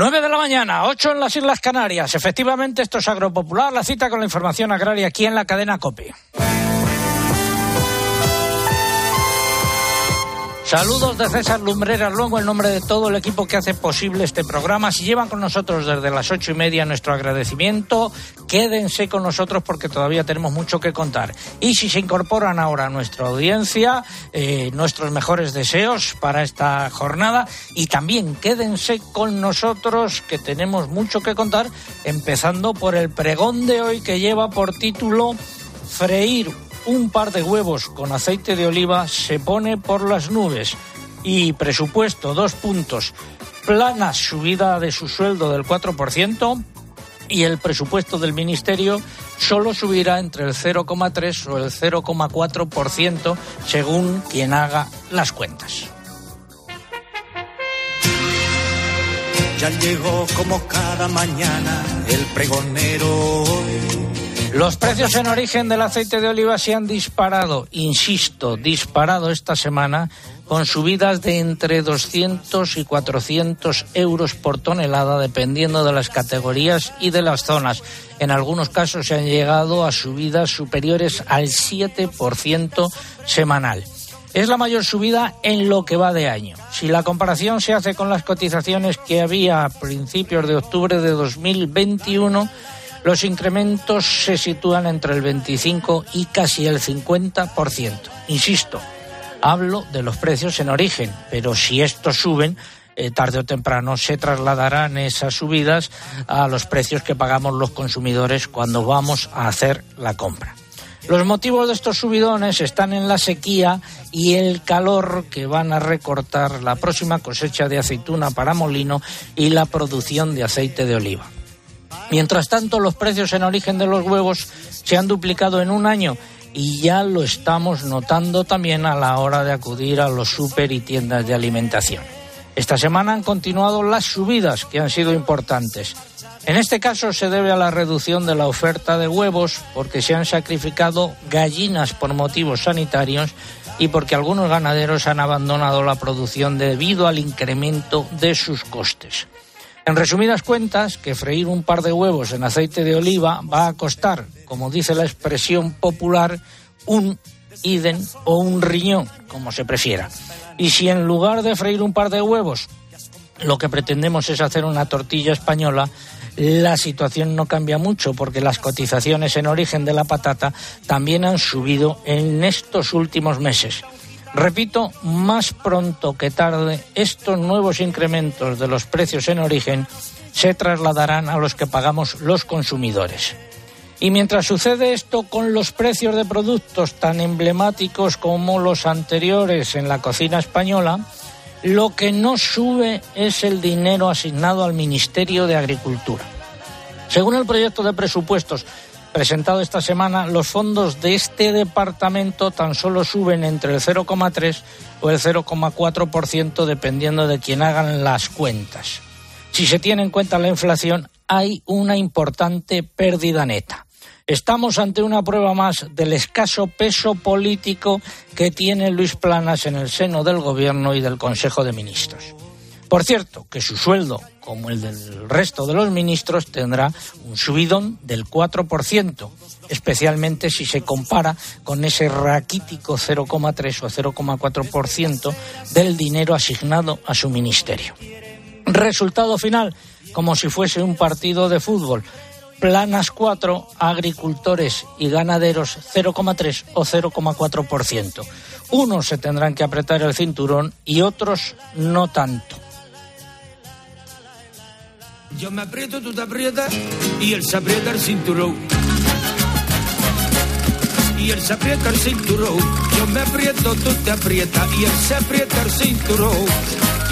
9 de la mañana, 8 en las Islas Canarias. Efectivamente, esto es Agropopular, la cita con la información agraria aquí en la cadena COPE. Saludos de César Lumbreras, luego en nombre de todo el equipo que hace posible este programa. Si llevan con nosotros desde las ocho y media nuestro agradecimiento, quédense con nosotros porque todavía tenemos mucho que contar. Y si se incorporan ahora a nuestra audiencia, eh, nuestros mejores deseos para esta jornada y también quédense con nosotros que tenemos mucho que contar, empezando por el pregón de hoy que lleva por título Freír un par de huevos con aceite de oliva se pone por las nubes. Y presupuesto, dos puntos. Plana subida de su sueldo del 4% y el presupuesto del Ministerio solo subirá entre el 0,3 o el 0,4% según quien haga las cuentas. Ya llegó como cada mañana el pregonero los precios en origen del aceite de oliva se han disparado, insisto, disparado esta semana con subidas de entre 200 y 400 euros por tonelada dependiendo de las categorías y de las zonas. En algunos casos se han llegado a subidas superiores al 7% semanal. Es la mayor subida en lo que va de año. Si la comparación se hace con las cotizaciones que había a principios de octubre de 2021, los incrementos se sitúan entre el 25 y casi el 50%. Insisto, hablo de los precios en origen, pero si estos suben, eh, tarde o temprano se trasladarán esas subidas a los precios que pagamos los consumidores cuando vamos a hacer la compra. Los motivos de estos subidones están en la sequía y el calor que van a recortar la próxima cosecha de aceituna para molino y la producción de aceite de oliva. Mientras tanto, los precios en origen de los huevos se han duplicado en un año y ya lo estamos notando también a la hora de acudir a los super y tiendas de alimentación. Esta semana han continuado las subidas que han sido importantes. En este caso se debe a la reducción de la oferta de huevos porque se han sacrificado gallinas por motivos sanitarios y porque algunos ganaderos han abandonado la producción debido al incremento de sus costes. En resumidas cuentas, que freír un par de huevos en aceite de oliva va a costar, como dice la expresión popular, un iden o un riñón, como se prefiera. Y si en lugar de freír un par de huevos, lo que pretendemos es hacer una tortilla española, la situación no cambia mucho porque las cotizaciones en origen de la patata también han subido en estos últimos meses. Repito, más pronto que tarde, estos nuevos incrementos de los precios en origen se trasladarán a los que pagamos los consumidores. Y mientras sucede esto con los precios de productos tan emblemáticos como los anteriores en la cocina española, lo que no sube es el dinero asignado al Ministerio de Agricultura. Según el proyecto de presupuestos presentado esta semana, los fondos de este departamento tan solo suben entre el 0,3 o el 0,4% dependiendo de quien hagan las cuentas. Si se tiene en cuenta la inflación, hay una importante pérdida neta. Estamos ante una prueba más del escaso peso político que tiene Luis Planas en el seno del Gobierno y del Consejo de Ministros. Por cierto, que su sueldo, como el del resto de los ministros, tendrá un subidón del 4%, especialmente si se compara con ese raquítico 0,3 o 0,4% del dinero asignado a su ministerio. Resultado final, como si fuese un partido de fútbol. Planas 4, agricultores y ganaderos 0,3 o 0,4%. Unos se tendrán que apretar el cinturón y otros no tanto. Yo me aprieto, tú te aprietas y él se aprieta el cinturón. Y él se aprieta el cinturón. Yo me aprieto, tú te aprietas y él se aprieta el cinturón.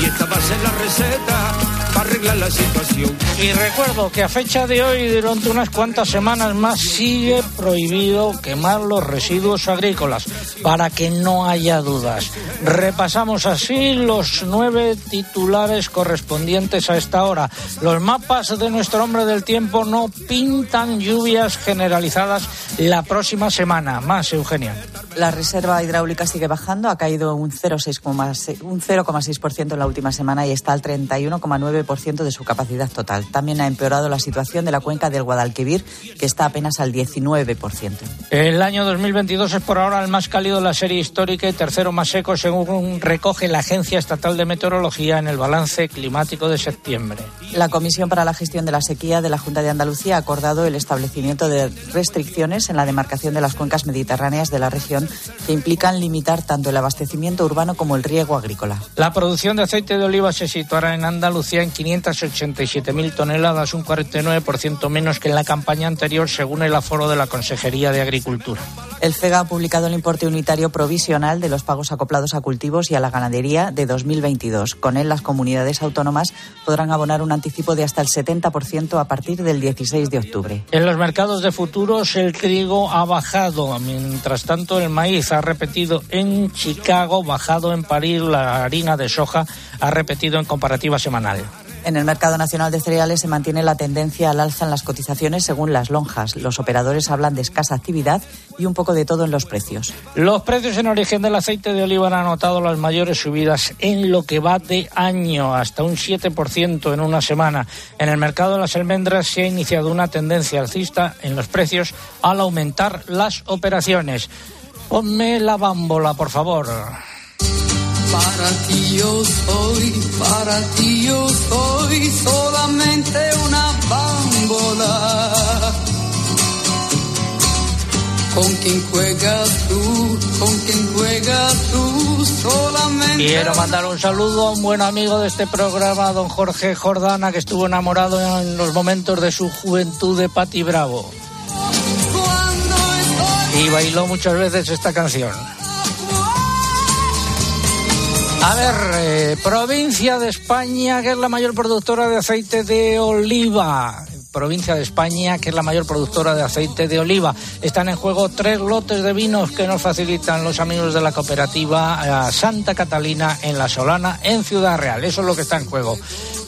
Y esta va a ser la receta para arreglar la situación. Y recuerdo que a fecha de hoy, durante unas cuantas semanas más, sigue prohibido quemar los residuos agrícolas, para que no haya dudas. Repasamos así los nueve titulares correspondientes a esta hora. Los mapas de nuestro hombre del tiempo no pintan lluvias generalizadas la próxima semana. Más, Eugenia. La reserva hidráulica sigue bajando, ha caído un 0,6% en la última semana y está al 31,9% de su capacidad total. También ha empeorado la situación de la cuenca del Guadalquivir, que está apenas al 19%. El año 2022 es por ahora el más cálido de la serie histórica y tercero más seco, según recoge la Agencia Estatal de Meteorología en el balance climático de septiembre. La Comisión para la Gestión de la Sequía de la Junta de Andalucía ha acordado el establecimiento de restricciones en la demarcación de las cuencas mediterráneas de la región que implican limitar tanto el abastecimiento urbano como el riego agrícola. La producción de aceite de oliva se situará en Andalucía en 587.000 toneladas, un 49% menos que en la campaña anterior, según el aforo de la Consejería de Agricultura. El FEGA ha publicado el importe unitario provisional de los pagos acoplados a cultivos y a la ganadería de 2022. Con él, las comunidades autónomas podrán abonar un anticipo de hasta el 70% a partir del 16 de octubre. En los mercados de futuros, el trigo ha bajado. Mientras tanto, el maíz ha repetido en Chicago, bajado en París, la harina de soja ha repetido en comparativa semanal. En el mercado nacional de cereales se mantiene la tendencia al alza en las cotizaciones según las lonjas. Los operadores hablan de escasa actividad y un poco de todo en los precios. Los precios en origen del aceite de oliva han anotado las mayores subidas en lo que va de año, hasta un 7% en una semana. En el mercado de las almendras se ha iniciado una tendencia alcista en los precios al aumentar las operaciones. Ponme la bámbola, por favor. Para ti yo soy, para ti yo soy solamente una bámbola. Con quien juegas tú, con quien juegas tú, solamente. Quiero mandar un saludo a un buen amigo de este programa, don Jorge Jordana, que estuvo enamorado en los momentos de su juventud de Pati Bravo. Y bailó muchas veces esta canción. A ver, eh, provincia de España, que es la mayor productora de aceite de oliva. Provincia de España, que es la mayor productora de aceite de oliva. Están en juego tres lotes de vinos que nos facilitan los amigos de la cooperativa eh, Santa Catalina en La Solana, en Ciudad Real. Eso es lo que está en juego.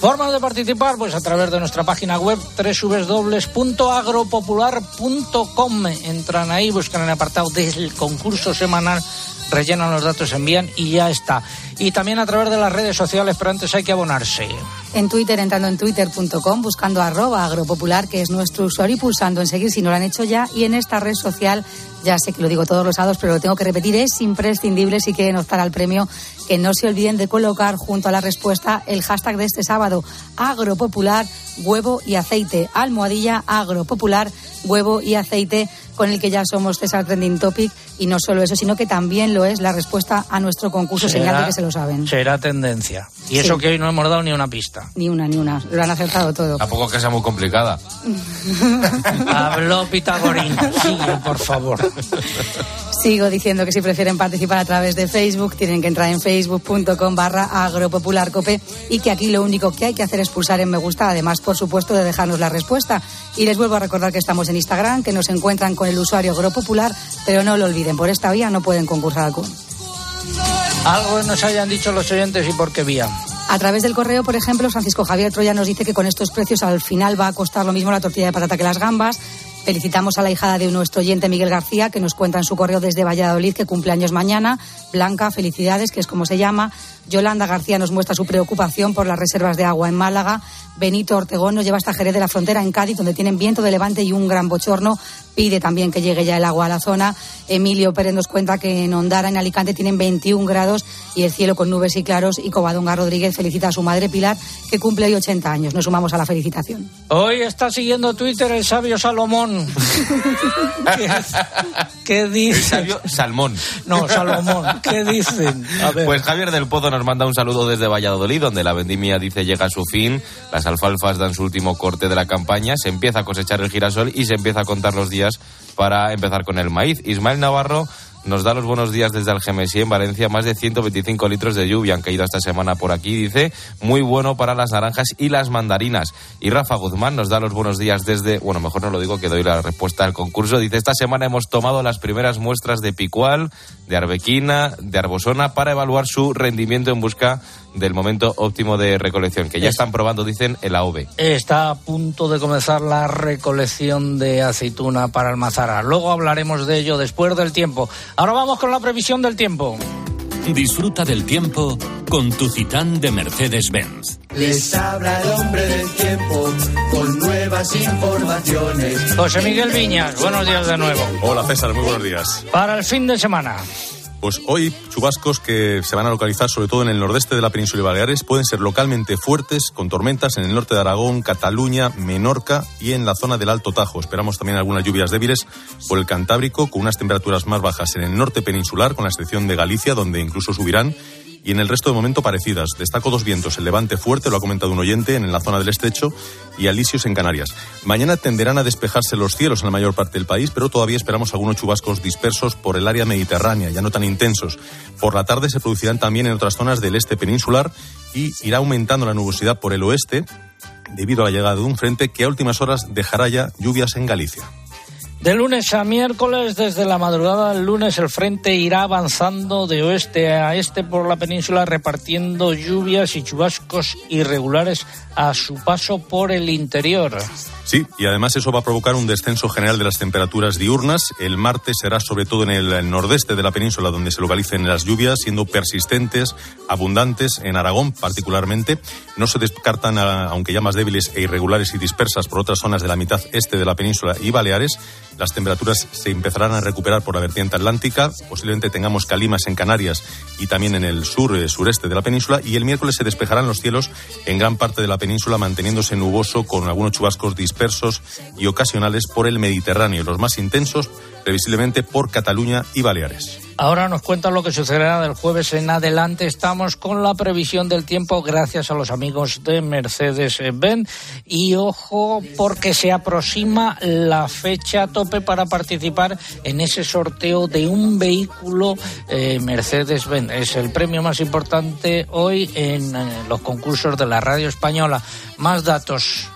Formas de participar, pues a través de nuestra página web www.agropopular.com. Entran ahí, buscan el apartado del concurso semanal rellenan los datos, envían y ya está. Y también a través de las redes sociales, pero antes hay que abonarse. En Twitter, entrando en twitter.com, buscando arroba agropopular, que es nuestro usuario, y pulsando en seguir si no lo han hecho ya. Y en esta red social, ya sé que lo digo todos los sábados, pero lo tengo que repetir, es imprescindible si quieren optar al premio, que no se olviden de colocar junto a la respuesta el hashtag de este sábado, agropopular, huevo y aceite, almohadilla, agropopular, huevo y aceite con el que ya somos César Trending Topic y no solo eso, sino que también lo es la respuesta a nuestro concurso señal de que se lo saben. Será tendencia. Y eso Sí. que hoy no hemos dado ni una pista. Ni una, ni una. Lo han acertado todo. Tampoco es que sea muy complicada. Habló Pitagorín. Sigue, por favor. Sigo diciendo que si prefieren participar a través de Facebook, tienen que entrar en facebook.com barra agropopularcope y que aquí lo único que hay que hacer es pulsar en me gusta, además, por supuesto, de dejarnos la respuesta. Y les vuelvo a recordar que estamos en Instagram, que nos encuentran con el usuario agropopular, pero no lo olviden, por esta vía no pueden concursar al. Algo nos hayan dicho los oyentes y por qué vía. A través del correo, por ejemplo, Francisco Javier Troya nos dice que con estos precios al final va a costar lo mismo la tortilla de patata que las gambas. Felicitamos a la hijada de nuestro oyente Miguel García, que nos cuenta en su correo desde Valladolid que cumple años mañana. Blanca, felicidades, que es como se llama. Yolanda García nos muestra su preocupación por las reservas de agua en Málaga. Benito Ortegón nos lleva hasta Jerez de la Frontera, en Cádiz, donde tienen viento de levante y un gran bochorno. Pide también que llegue ya el agua a la zona. Emilio Pérez nos cuenta que en Ondara, en Alicante, tienen 21 grados y el cielo con nubes y claros. Y Covadonga Rodríguez felicita a su madre Pilar, que cumple hoy 80 años. Nos sumamos a la felicitación. Hoy está siguiendo Twitter el sabio Salomón. ¿Qué, qué El dice? sabio Salmón. No, Salomón. ¿Qué dicen? A ver. Pues Javier del Pozo nos manda un saludo desde Valladolid, donde la vendimia dice llega a su fin, las alfalfas dan su último corte de la campaña, se empieza a cosechar el girasol y se empieza a contar los días para empezar con el maíz. Ismael Navarro nos da los buenos días desde Algemesí, en Valencia. Más de 125 litros de lluvia han caído esta semana por aquí, dice. Muy bueno para las naranjas y las mandarinas. Y Rafa Guzmán nos da los buenos días desde... Bueno, mejor no lo digo, que doy la respuesta al concurso. Dice, esta semana hemos tomado las primeras muestras de picual, de arbequina, de arbosona, para evaluar su rendimiento en busca del momento óptimo de recolección, que ya están probando, dicen, el AOVE. Está a punto de comenzar la recolección de aceituna para Almazara. Luego hablaremos de ello después del tiempo. Ahora vamos con la previsión del tiempo. Disfruta del tiempo con tu Citán de Mercedes-Benz. Les habla el hombre del tiempo con nuevas informaciones. José Miguel Viñas, buenos días de nuevo. Hola César, muy buenos días. Para el fin de semana. Pues hoy chubascos que se van a localizar sobre todo en el nordeste de la península de Baleares pueden ser localmente fuertes con tormentas en el norte de Aragón, Cataluña, Menorca y en la zona del Alto Tajo. Esperamos también algunas lluvias débiles por el Cantábrico con unas temperaturas más bajas en el norte peninsular con la excepción de Galicia donde incluso subirán y en el resto de momento parecidas. Destaco dos vientos, el levante fuerte, lo ha comentado un oyente, en la zona del estrecho y alisios en Canarias. Mañana tenderán a despejarse los cielos en la mayor parte del país, pero todavía esperamos algunos chubascos dispersos por el área mediterránea, ya no tan intensos. Por la tarde se producirán también en otras zonas del este peninsular y irá aumentando la nubosidad por el oeste debido a la llegada de un frente que a últimas horas dejará ya lluvias en Galicia. De lunes a miércoles, desde la madrugada del lunes, el frente irá avanzando de oeste a este por la península, repartiendo lluvias y chubascos irregulares a su paso por el interior. Sí, y además eso va a provocar un descenso general de las temperaturas diurnas. El martes será sobre todo en el nordeste de la península donde se localicen las lluvias, siendo persistentes, abundantes, en Aragón particularmente. No se descartan, aunque ya más débiles e irregulares y dispersas por otras zonas de la mitad este de la península y Baleares. Las temperaturas se empezarán a recuperar por la vertiente atlántica. Posiblemente tengamos calimas en Canarias y también en el sur, eh, sureste de la península. Y el miércoles se despejarán los cielos en gran parte de la península, manteniéndose nuboso con algunos chubascos dispersos y ocasionales por el Mediterráneo. Los más intensos, previsiblemente, por Cataluña y Baleares. Ahora nos cuentan lo que sucederá del jueves en adelante. Estamos con la previsión del tiempo gracias a los amigos de Mercedes-Benz. Y ojo, porque se aproxima la fecha tope para participar en ese sorteo de un vehículo eh, Mercedes-Benz. Es el premio más importante hoy en eh, los concursos de la radio española. Más datos.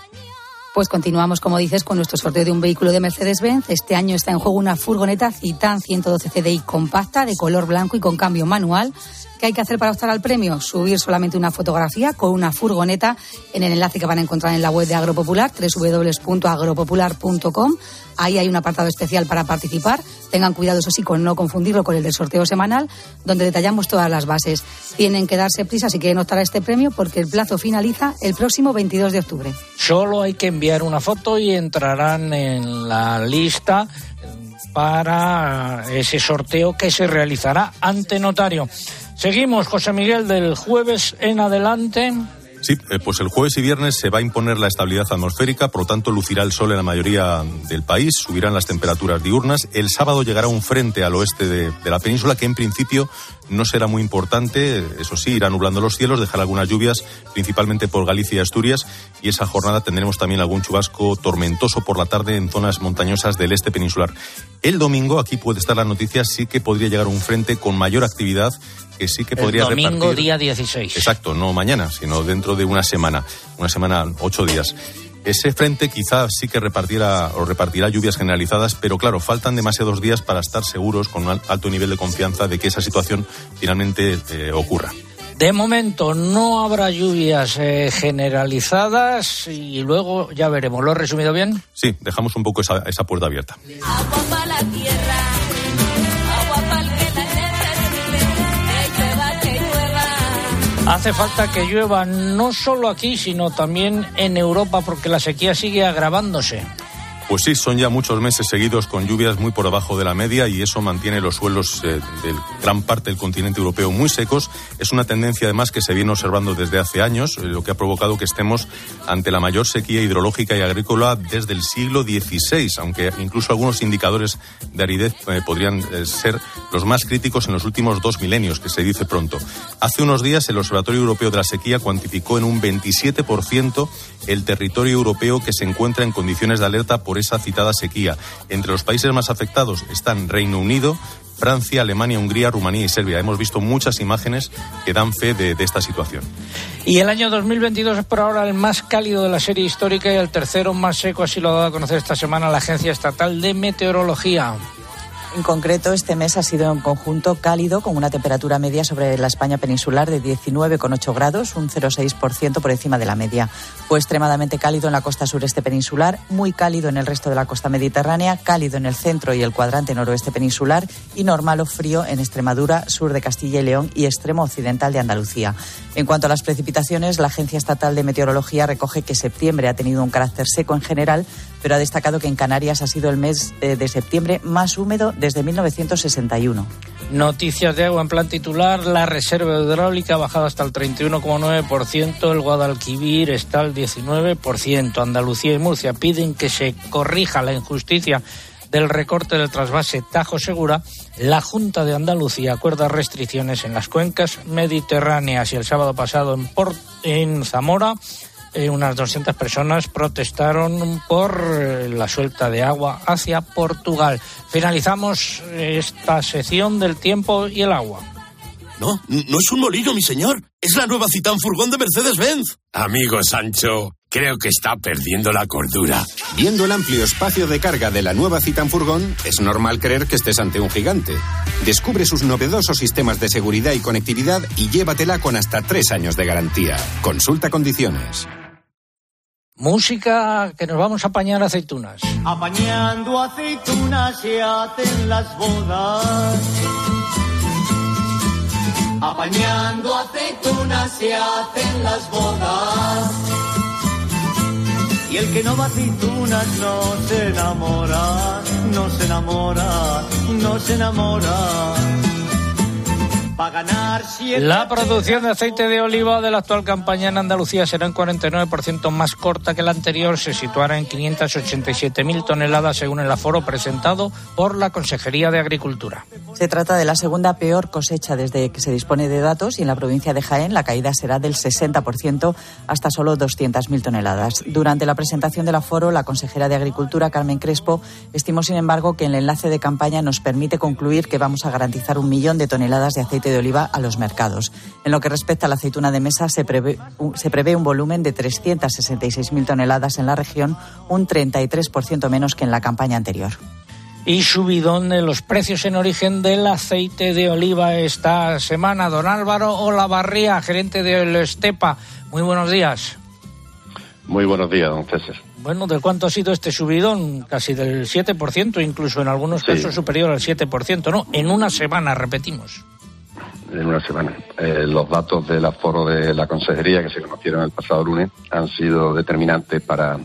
Pues continuamos, como dices, con nuestro sorteo de un vehículo de Mercedes-Benz. Este año está en juego una furgoneta Citan 112 CDI compacta de color blanco y con cambio manual. ¿Qué hay que hacer para optar al premio? Subir solamente una fotografía con una furgoneta en el enlace que van a encontrar en la web de Agropopular, www.agropopular.com. Ahí hay un apartado especial para participar. Tengan cuidado, eso sí, con no confundirlo con el del sorteo semanal, donde detallamos todas las bases. Tienen que darse prisa si quieren optar a este premio, porque el plazo finaliza el próximo 22 de octubre. Solo hay que enviar una foto y entrarán en la lista para ese sorteo que se realizará ante notario. Seguimos, José Miguel, del jueves en adelante. Sí, eh, pues el jueves y viernes se va a imponer la estabilidad atmosférica, por lo tanto lucirá el sol en la mayoría del país, subirán las temperaturas diurnas. El sábado llegará un frente al oeste de, de la península que en principio no será muy importante, eso sí, irá nublando los cielos, dejará algunas lluvias, principalmente por Galicia y Asturias, y esa jornada tendremos también algún chubasco tormentoso por la tarde en zonas montañosas del este peninsular. El domingo, aquí puede estar la noticia, sí que podría llegar un frente con mayor actividad que sí que podría el domingo repartir... día 16. Exacto, no mañana, sino dentro de una semana, una semana, ocho días. Ese frente quizá sí que repartiera o repartirá lluvias generalizadas, pero claro, faltan demasiados días para estar seguros con un alto nivel de confianza de que esa situación finalmente eh, ocurra. De momento no habrá lluvias eh, generalizadas y luego ya veremos. ¿Lo he resumido bien? Sí, dejamos un poco esa, esa puerta abierta. Agua para la tierra, Hace falta que llueva no solo aquí, sino también en Europa, porque la sequía sigue agravándose. Pues sí, son ya muchos meses seguidos con lluvias muy por debajo de la media y eso mantiene los suelos eh, de gran parte del continente europeo muy secos. Es una tendencia además que se viene observando desde hace años, eh, lo que ha provocado que estemos ante la mayor sequía hidrológica y agrícola desde el siglo XVI, aunque incluso algunos indicadores de aridez eh, podrían eh, ser los más críticos en los últimos dos milenios, que se dice pronto. Hace unos días el Observatorio Europeo de la Sequía cuantificó en un 27% el territorio europeo que se encuentra en condiciones de alerta por esa citada sequía. Entre los países más afectados están Reino Unido, Francia, Alemania, Hungría, Rumanía y Serbia. Hemos visto muchas imágenes que dan fe de, esta situación. Y el año 2022 es por ahora el más cálido de la serie histórica y el tercero más seco, así lo ha dado a conocer esta semana la Agencia Estatal de Meteorología. En concreto, este mes ha sido en conjunto cálido, con una temperatura media sobre la España peninsular de 19,8 grados, un 0,6% por encima de la media. Fue extremadamente cálido en la costa sureste peninsular, muy cálido en el resto de la costa mediterránea, cálido en el centro y el cuadrante noroeste peninsular y normal o frío en Extremadura, sur de Castilla y León y extremo occidental de Andalucía. En cuanto a las precipitaciones, la Agencia Estatal de Meteorología recoge que septiembre ha tenido un carácter seco en general, pero ha destacado que en Canarias ha sido el mes eh, de septiembre más húmedo desde 1961. Noticias de agua en plan titular. La reserva hidráulica ha bajado hasta el 31,9%. El Guadalquivir está al 19%. Andalucía y Murcia piden que se corrija la injusticia del recorte del trasvase Tajo Segura. La Junta de Andalucía acuerda restricciones en las cuencas mediterráneas y el sábado pasado en, en Zamora eh, unas 200 personas protestaron por eh, la suelta de agua hacia Portugal. Finalizamos eh, esta sección del tiempo y el agua. No, no es un molino, mi señor. Es la nueva Citán Furgón de Mercedes-Benz. Amigo Sancho, creo que está perdiendo la cordura. Viendo el amplio espacio de carga de la nueva Citan Furgón, es normal creer que estés ante un gigante. Descubre sus novedosos sistemas de seguridad y conectividad y llévatela con hasta tres años de garantía. Consulta condiciones. Música que nos vamos a apañar aceitunas. Apañando aceitunas se hacen las bodas. Apañando aceitunas se hacen las bodas. Y el que no va aceitunas no se enamora, no se enamora, no se enamora. La producción de aceite de oliva de la actual campaña en Andalucía será un 49% más corta que la anterior. Se situará en 587.000 toneladas según el aforo presentado por la Consejería de Agricultura. Se trata de la segunda peor cosecha desde que se dispone de datos y en la provincia de Jaén la caída será del 60% hasta solo 200.000 toneladas. Durante la presentación del aforo, la consejera de Agricultura, Carmen Crespo, estimó, sin embargo, que el enlace de campaña nos permite concluir que vamos a garantizar un millón de toneladas de aceite de oliva a los mercados. En lo que respecta a la aceituna de mesa, se prevé, un- se prevé un volumen de 366.000 toneladas en la región, un 33% menos que en la campaña anterior. Y subidón de los precios en origen del aceite de oliva esta semana. Don Álvaro Olavarría, gerente de El Estepa. Muy buenos días. Muy buenos días, don César. Bueno, ¿de cuánto ha sido este subidón? Casi del 7%, incluso en algunos Sí. casos superior al 7%, ¿no? En una semana, repetimos. En una semana. Eh, los datos del aforo de la consejería que se conocieron el pasado lunes han sido determinantes para,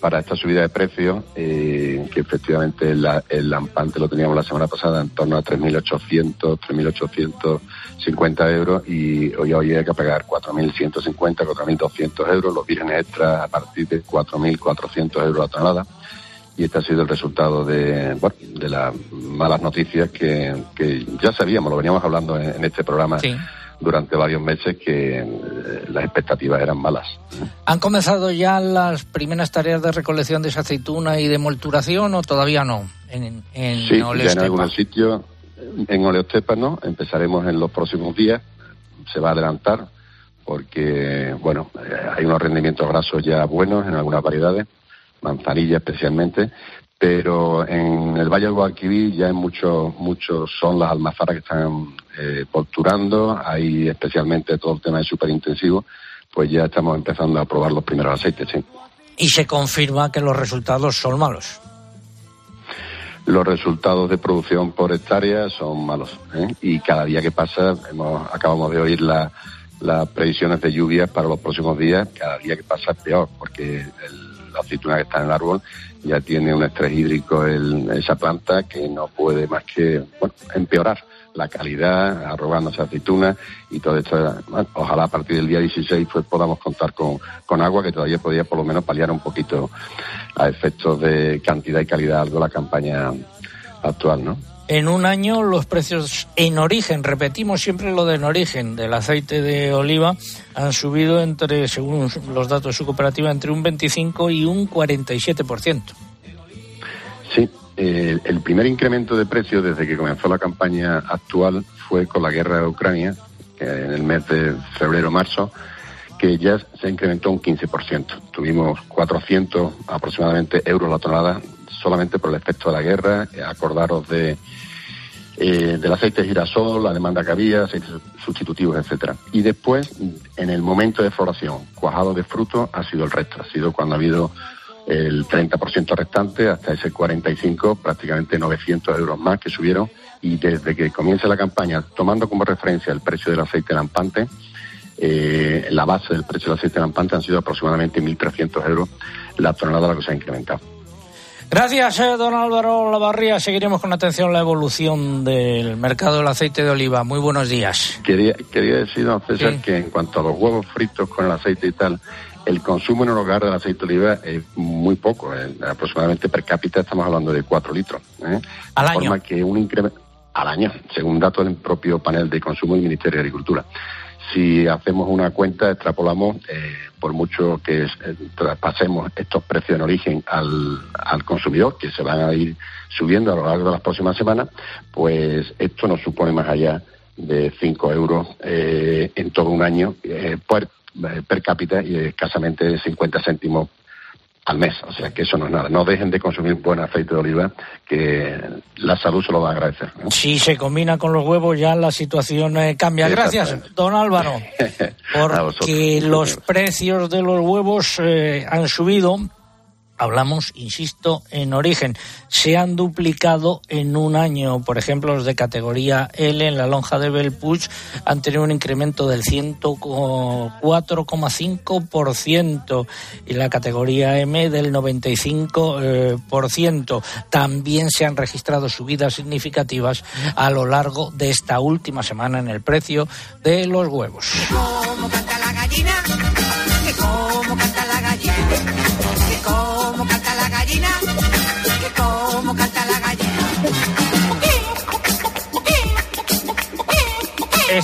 para esta subida de precios, eh, que efectivamente la- el lampante lo teníamos la semana pasada en torno a 3.800, 3.850 euros y hoy, hoy hay que pagar 4.150, 4.200 euros, los vírgenes extras a partir de 4.400 euros a tonelada. Y este ha sido el resultado de, bueno, de las malas noticias que, que ya sabíamos, lo veníamos hablando en, en este programa durante varios meses, que eh, las expectativas eran malas. ¿Han comenzado ya las primeras tareas de recolección de esa aceituna y de molturación o todavía no? En, en Sí, ya en algunos sitios, en Oleostepa no, empezaremos en los próximos días, se va a adelantar porque, bueno, eh, hay unos rendimientos grasos ya buenos en algunas variedades, manzanilla especialmente, pero en el Valle del Guadalquivir ya en muchos, muchos son las almazaras que están eh, posturando, hay especialmente todo el tema de superintensivo, pues ya estamos empezando a probar los primeros aceites, sí. Y se confirma que los resultados son malos. los resultados de producción por hectárea son malos. ¿eh? Y cada día que pasa, hemos, acabamos de oír la- las previsiones de lluvias para los próximos días, cada día que pasa es peor, porque el- la aceituna que está en el árbol ya tiene un estrés hídrico el- esa planta que no puede más que empeorar la calidad, arrogándose aceituna y todo esto. ojalá a partir del día 16 pues podamos contar con, con agua que todavía podría por lo menos paliar un poquito a efectos de cantidad y calidad algo la campaña actual, ¿no? En un año los precios en origen, repetimos siempre lo de en origen, del aceite de oliva, han subido entre, según los datos de su cooperativa, entre un 25 y un 47%. Sí, eh, el primer incremento de precios desde que comenzó la campaña actual fue con la guerra de Ucrania, en el mes de febrero-marzo, que ya se incrementó un 15%. Tuvimos 400 aproximadamente euros la tonelada, solamente por el efecto de la guerra. Eh, acordaros de eh, del aceite de girasol, la demanda que había, aceites sustitutivos, etcétera. Y después, en el momento de floración, cuajado de fruto, ha sido el resto. Ha sido cuando ha habido el 30% restante, hasta ese 45, prácticamente 900 euros más que subieron. Y desde que comienza la campaña, tomando como referencia el precio del aceite lampante, eh, la base del precio del aceite lampante han sido aproximadamente 1.300 euros la tonelada la que se ha incrementado. Gracias, eh, don Álvaro Lavarría. Seguiremos con atención la evolución del mercado del aceite de oliva. Muy buenos días. Quería, quería decir, don César, que en cuanto a los huevos fritos con el aceite y tal, el consumo en el hogar del aceite de oliva es muy poco. eh, aproximadamente per cápita estamos hablando de 4 litros. ¿eh? Al de año. forma que un incremento al año, según datos del propio panel de consumo del Ministerio de Agricultura. Si hacemos una cuenta, extrapolamos, eh, por mucho que eh, traspasemos estos precios en origen al, al consumidor, que se van a ir subiendo a lo largo de las próximas semanas, pues esto nos supone más allá de 5 euros eh, en todo un año eh, per, per cápita y escasamente 50 céntimos al mes. O sea que eso no es nada. No dejen de consumir buen aceite de oliva, que la salud se lo va a agradecer. ¿no? Si se combina con los huevos, ya la situación eh, cambia. Gracias, don Álvaro. A vosotros. Porque los precios de los huevos eh, han subido. Hablamos, insisto, en origen. Se han duplicado en un año. Por ejemplo, los de categoría L en la lonja de Belpuig han tenido un incremento del 104,5% y la categoría M del 95%. eh. También se han registrado subidas significativas a lo largo de esta última semana en el precio de los huevos. cómo canta la gallina,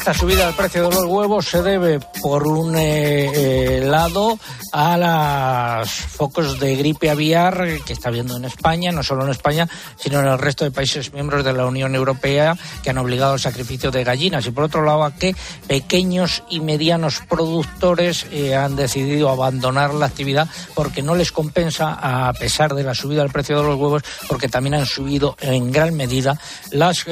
Esta subida del precio de los huevos se debe, por un eh, eh, lado, a los focos de gripe aviar que está habiendo en España, no solo en España, sino en el resto de países miembros de la Unión Europea que han obligado al sacrificio de gallinas. Y por otro lado, a que pequeños y medianos productores eh, han decidido abandonar la actividad porque no les compensa, a pesar de la subida del precio de los huevos, porque también han subido en gran medida las,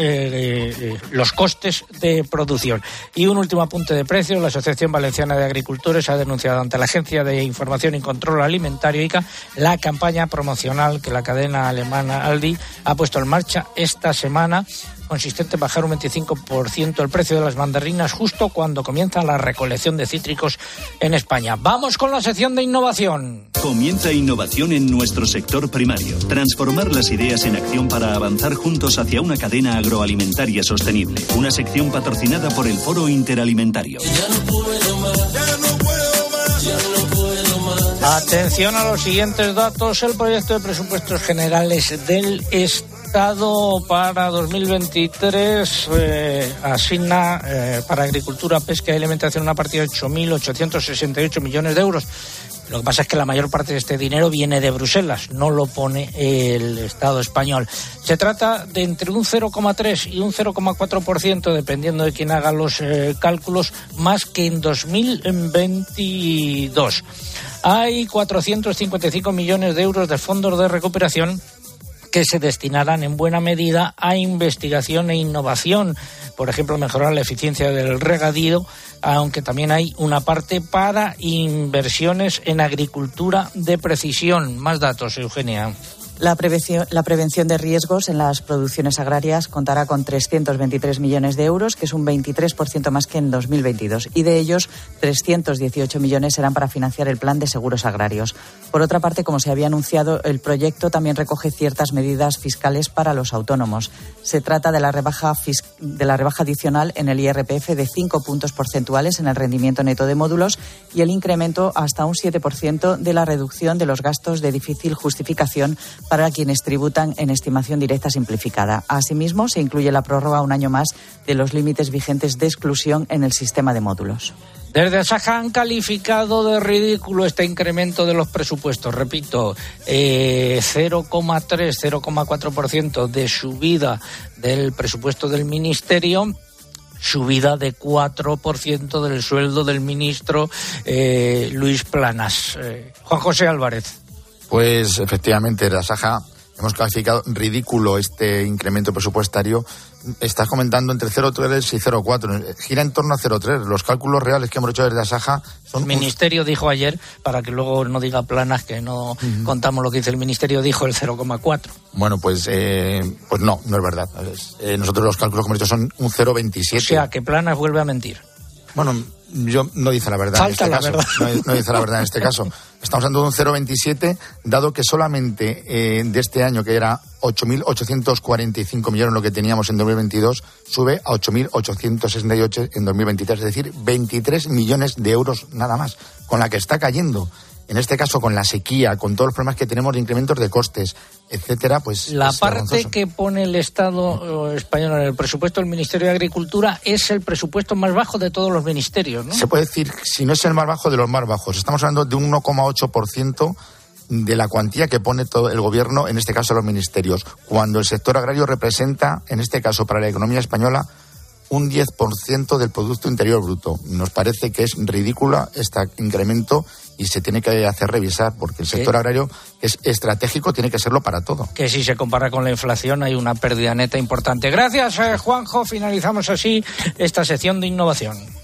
los costes de producción. Y un último apunte de precios. La Asociación Valenciana de Agricultores ha denunciado ante la Agencia de Información y Control Alimentario ICA la campaña promocional que la cadena alemana Aldi ha puesto en marcha esta semana consistente en bajar un 25% el precio de las mandarinas justo cuando comienza la recolección de cítricos en España. Vamos con la sección de innovación. Comienza innovación en nuestro sector primario. Transformar las ideas en acción para avanzar juntos hacia una cadena agroalimentaria sostenible. Una sección patrocinada por el Foro Interalimentario. Atención a los siguientes datos. El proyecto de presupuestos generales del Estado para 2023 eh, asigna eh, para agricultura, pesca y alimentación una partida de 8.868 millones de euros. Lo que pasa es que la mayor parte de este dinero viene de Bruselas, no lo pone el Estado español. Se trata de entre un 0,3 y un 0,4%, dependiendo de quién haga los eh, cálculos, más que en 2022. Hay 455 millones de euros de fondos de recuperación que se destinarán en buena medida a investigación e innovación, por ejemplo, mejorar la eficiencia del regadío, aunque también hay una parte para inversiones en agricultura de precisión. Más datos, Eugenia. La prevención, de riesgos en las producciones agrarias contará con 323 millones de euros, que es un 23% más que en 2022. Y de ellos, 318 millones serán para financiar el plan de seguros agrarios. Por otra parte, como se había anunciado, el proyecto también recoge ciertas medidas fiscales para los autónomos. Se trata de la rebaja, de la rebaja adicional en el IRPF de 5 puntos porcentuales en el rendimiento neto de módulos y el incremento hasta un 7% de la reducción de los gastos de difícil justificación para quienes tributan en estimación directa simplificada. Asimismo, se incluye la prórroga un año más de los límites vigentes de exclusión en el sistema de módulos. Desde Saja han calificado de ridículo este incremento de los presupuestos. Repito, eh, 0,3, 0,4% de subida del presupuesto del Ministerio subida de 4% del sueldo del ministro eh, Luis Planas. Eh, Juan José Álvarez. Pues efectivamente, la Saja hemos calificado ridículo este incremento presupuestario. Estás comentando entre 0,3 y 0,4. Gira en torno a 0,3. Los cálculos reales que hemos hecho desde Asaja son... El Ministerio dijo ayer, para que luego no diga planas que no contamos lo que dice el Ministerio, dijo el 0,4. Bueno, pues, eh, pues no, no es verdad. Eh, nosotros los cálculos que hemos hecho son un 0,27. O sea, que planas vuelve a mentir. Bueno, yo no dice la verdad Falta en la este verdad. caso. No, no dice la verdad en este caso. Estamos hablando de un 0,27, dado que solamente eh, de este año, que era 8.845 millones lo que teníamos en 2022, sube a 8.868 en 2023, es decir, 23 millones de euros nada más, con la que está cayendo. En este caso, con la sequía, con todos los problemas que tenemos de incrementos de costes, etcétera, pues La parte vergonzoso. que pone el Estado eh, español en el presupuesto del Ministerio de Agricultura es el presupuesto más bajo de todos los ministerios, ¿no? Se puede decir, si no es el más bajo, de los más bajos. Estamos hablando de un 1,8% de la cuantía que pone todo el gobierno, en este caso los ministerios, cuando el sector agrario representa, en este caso para la economía española, un 10% del Producto Interior Bruto. Nos parece que es ridícula este incremento y se tiene que hacer revisar, porque el sector agrario que es estratégico, tiene que serlo para todo. que si se compara con la inflación hay una pérdida neta importante. Gracias, eh, Juanjo. Finalizamos así esta sección de innovación.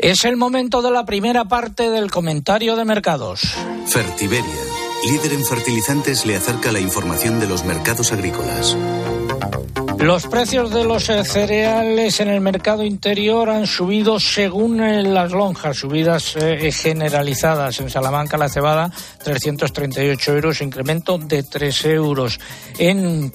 Es el momento de la primera parte del comentario de mercados. Fertiberia, líder en fertilizantes, le acerca la información de los mercados agrícolas. Los precios de los eh, cereales en el mercado interior han subido según eh, las lonjas, subidas eh, generalizadas. En Salamanca la cebada 338 euros, incremento de 3 euros. En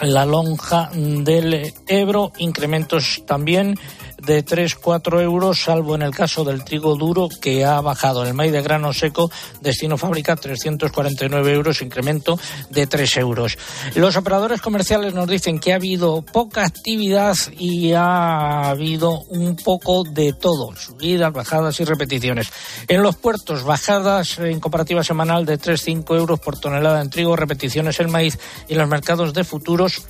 la lonja del Ebro, incrementos también de 3-4 euros, salvo en el caso del trigo duro que ha bajado. El maíz de grano seco, destino fábrica 349 euros, incremento de 3 euros. Los operadores comerciales nos dicen que ha habido poca actividad y ha habido un poco de todo, subidas, bajadas y repeticiones. En los puertos, bajadas en comparativa semanal de 3-5 euros por tonelada en trigo, repeticiones en maíz y en los mercados de futuros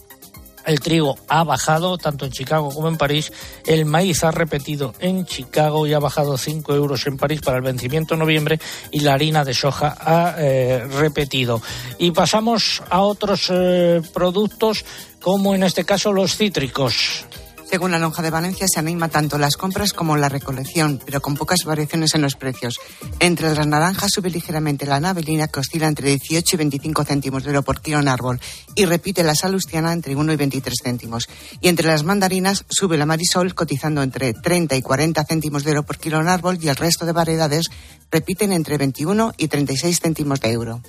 el trigo ha bajado tanto en Chicago como en París. El maíz ha repetido en Chicago y ha bajado 5 euros en París para el vencimiento en noviembre. Y la harina de soja ha eh, repetido. Y pasamos a otros eh, productos, como en este caso los cítricos. Según la lonja de Valencia, se anima tanto las compras como la recolección, pero con pocas variaciones en los precios. Entre las naranjas sube ligeramente la navelina, que oscila entre 18 y 25 céntimos de euro por kilo en árbol, y repite la salustiana entre 1 y 23 céntimos. Y entre las mandarinas sube la marisol, cotizando entre 30 y 40 céntimos de euro por kilo en árbol, y el resto de variedades repiten entre 21 y 36 céntimos de euro.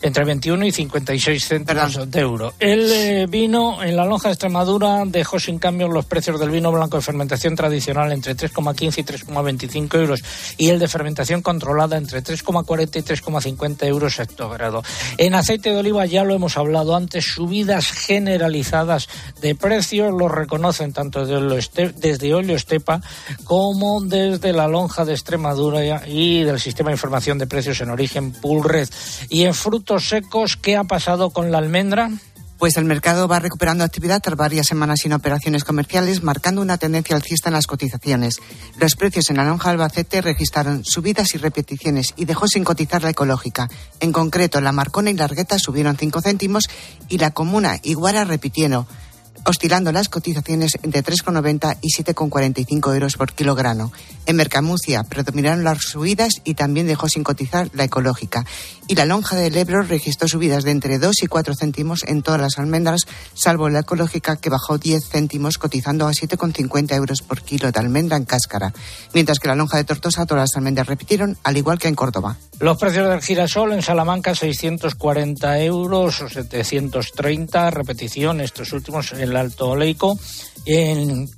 Entre 21 y 56 céntimos de euro. El eh, vino en la lonja de Extremadura dejó sin cambio los precios del vino blanco de fermentación tradicional entre 3,15 y 3,25 euros y el de fermentación controlada entre 3,40 y 3,50 euros hectogrado. En aceite de oliva ya lo hemos hablado antes, subidas generalizadas de precios, lo reconocen tanto desde Este- desde Olio Estepa como desde la lonja de Extremadura y del sistema de información de precios en origen Pulred. Y en frutos secos, ¿qué ha pasado con la almendra? Pues el mercado va recuperando actividad tras varias semanas sin operaciones comerciales, marcando una tendencia alcista en las cotizaciones. Los precios en la lonja Albacete registraron subidas y repeticiones y dejó sin cotizar la ecológica. En concreto, la Marcona y Largueta subieron 5 céntimos y la Comuna y Guara repitieron, oscilando las cotizaciones entre 3,90 y 7,45 euros por kilogramo. En Mercamucia predominaron las subidas y también dejó sin cotizar la ecológica. Y la lonja del Ebro registró subidas de entre 2 y 4 céntimos en todas las almendras, salvo la ecológica que bajó 10 céntimos cotizando a 7,50 euros por kilo de almendra en cáscara. Mientras que la lonja de Tortosa todas las almendras repitieron, al igual que en Córdoba. Los precios del girasol en Salamanca 640 euros o 730, repetición estos últimos en el Alto Oleico. En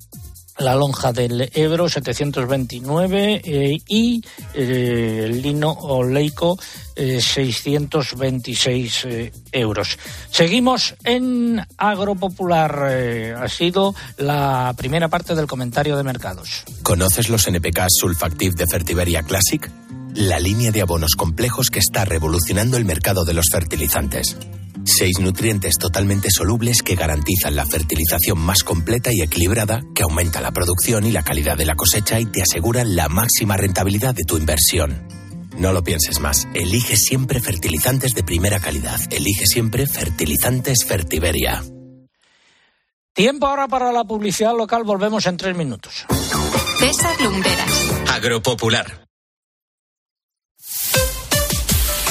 la lonja del Ebro 729 eh, y eh, el lino oleico eh, 626 eh, euros. Seguimos en Agropopular. Eh, ha sido la primera parte del comentario de mercados. ¿Conoces los NPK Sulfactive de Fertiberia Classic? La línea de abonos complejos que está revolucionando el mercado de los fertilizantes. Seis nutrientes totalmente solubles que garantizan la fertilización más completa y equilibrada, que aumenta la producción y la calidad de la cosecha y te aseguran la máxima rentabilidad de tu inversión. No lo pienses más. Elige siempre fertilizantes de primera calidad. Elige siempre fertilizantes Fertiberia. Tiempo ahora para la publicidad local. Volvemos en tres minutos. César Lumberas. Agropopular.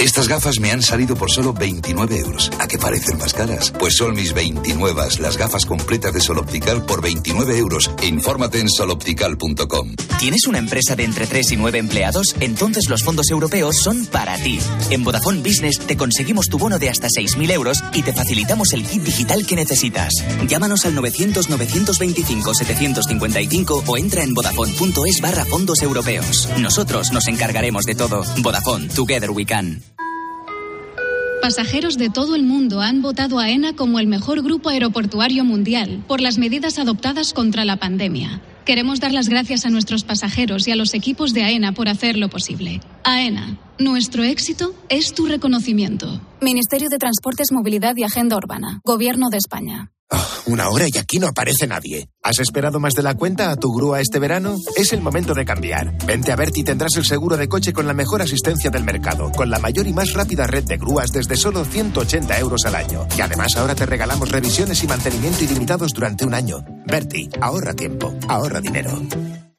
Estas gafas me han salido por solo 29 euros. ¿A qué parecen más caras? Pues son mis 29, las gafas completas de Sol Optical por 29 euros. Infórmate en soloptical.com. ¿Tienes una empresa de entre 3 y 9 empleados? Entonces los fondos europeos son para ti. En Vodafone Business te conseguimos tu bono de hasta 6.000 euros y te facilitamos el kit digital que necesitas. Llámanos al 900-925-755 o entra en vodafone.es barra fondos europeos. Nosotros nos encargaremos de todo. Vodafone, Together We Can. Pasajeros de todo el mundo han votado a ENA como el mejor grupo aeroportuario mundial por las medidas adoptadas contra la pandemia. Queremos dar las gracias a nuestros pasajeros y a los equipos de AENA por hacerlo posible. AENA, nuestro éxito es tu reconocimiento. Ministerio de Transportes, Movilidad y Agenda Urbana. Gobierno de España. Una hora y aquí no aparece nadie. ¿Has esperado más de la cuenta a tu grúa este verano? Es el momento de cambiar. Vente a Berti y tendrás el seguro de coche con la mejor asistencia del mercado, con la mayor y más rápida red de grúas desde solo 180 euros al año. Y además ahora te regalamos revisiones y mantenimiento ilimitados durante un año. Berti, ahorra tiempo, ahorra dinero.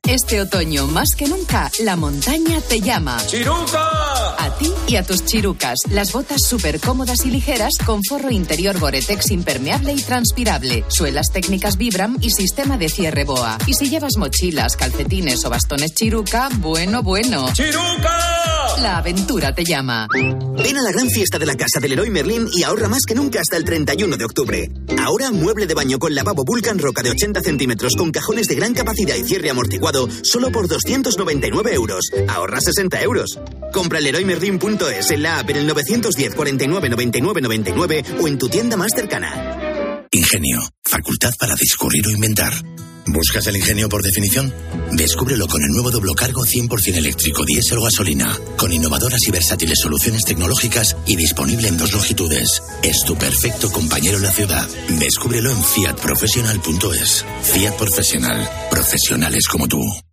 Este otoño, más que nunca, la montaña te llama. ¡Chiruca! A ti y a tus chirucas. Las botas súper cómodas y ligeras con forro interior Gore-Tex impermeable y transpirable, suelas técnicas Vibram y sistema de cierre BOA. Y si llevas mochilas, calcetines o bastones chiruca, bueno, bueno. ¡Chiruca! La aventura te llama. Ven a la gran fiesta de la casa del Leroy Merlin y ahorra más que nunca hasta el 31 de octubre. Ahora, mueble de baño con lavabo Vulcan Roca de 80 centímetros con cajones de gran capacidad y cierre amortiguado solo por 299 euros. Ahorra 60 euros. Compra leroymerlin.es en la app en el 910 49 99 99 o en tu tienda más cercana. Ingenio, facultad para discurrir o inventar. ¿Buscas el ingenio por definición? Descúbrelo con el nuevo Doblocargo 100% eléctrico diésel o gasolina, con innovadoras y versátiles soluciones tecnológicas y disponible en dos longitudes. Es tu perfecto compañero en la ciudad. Descúbrelo en fiatprofessional.es. Fiat Profesional. Profesionales como tú.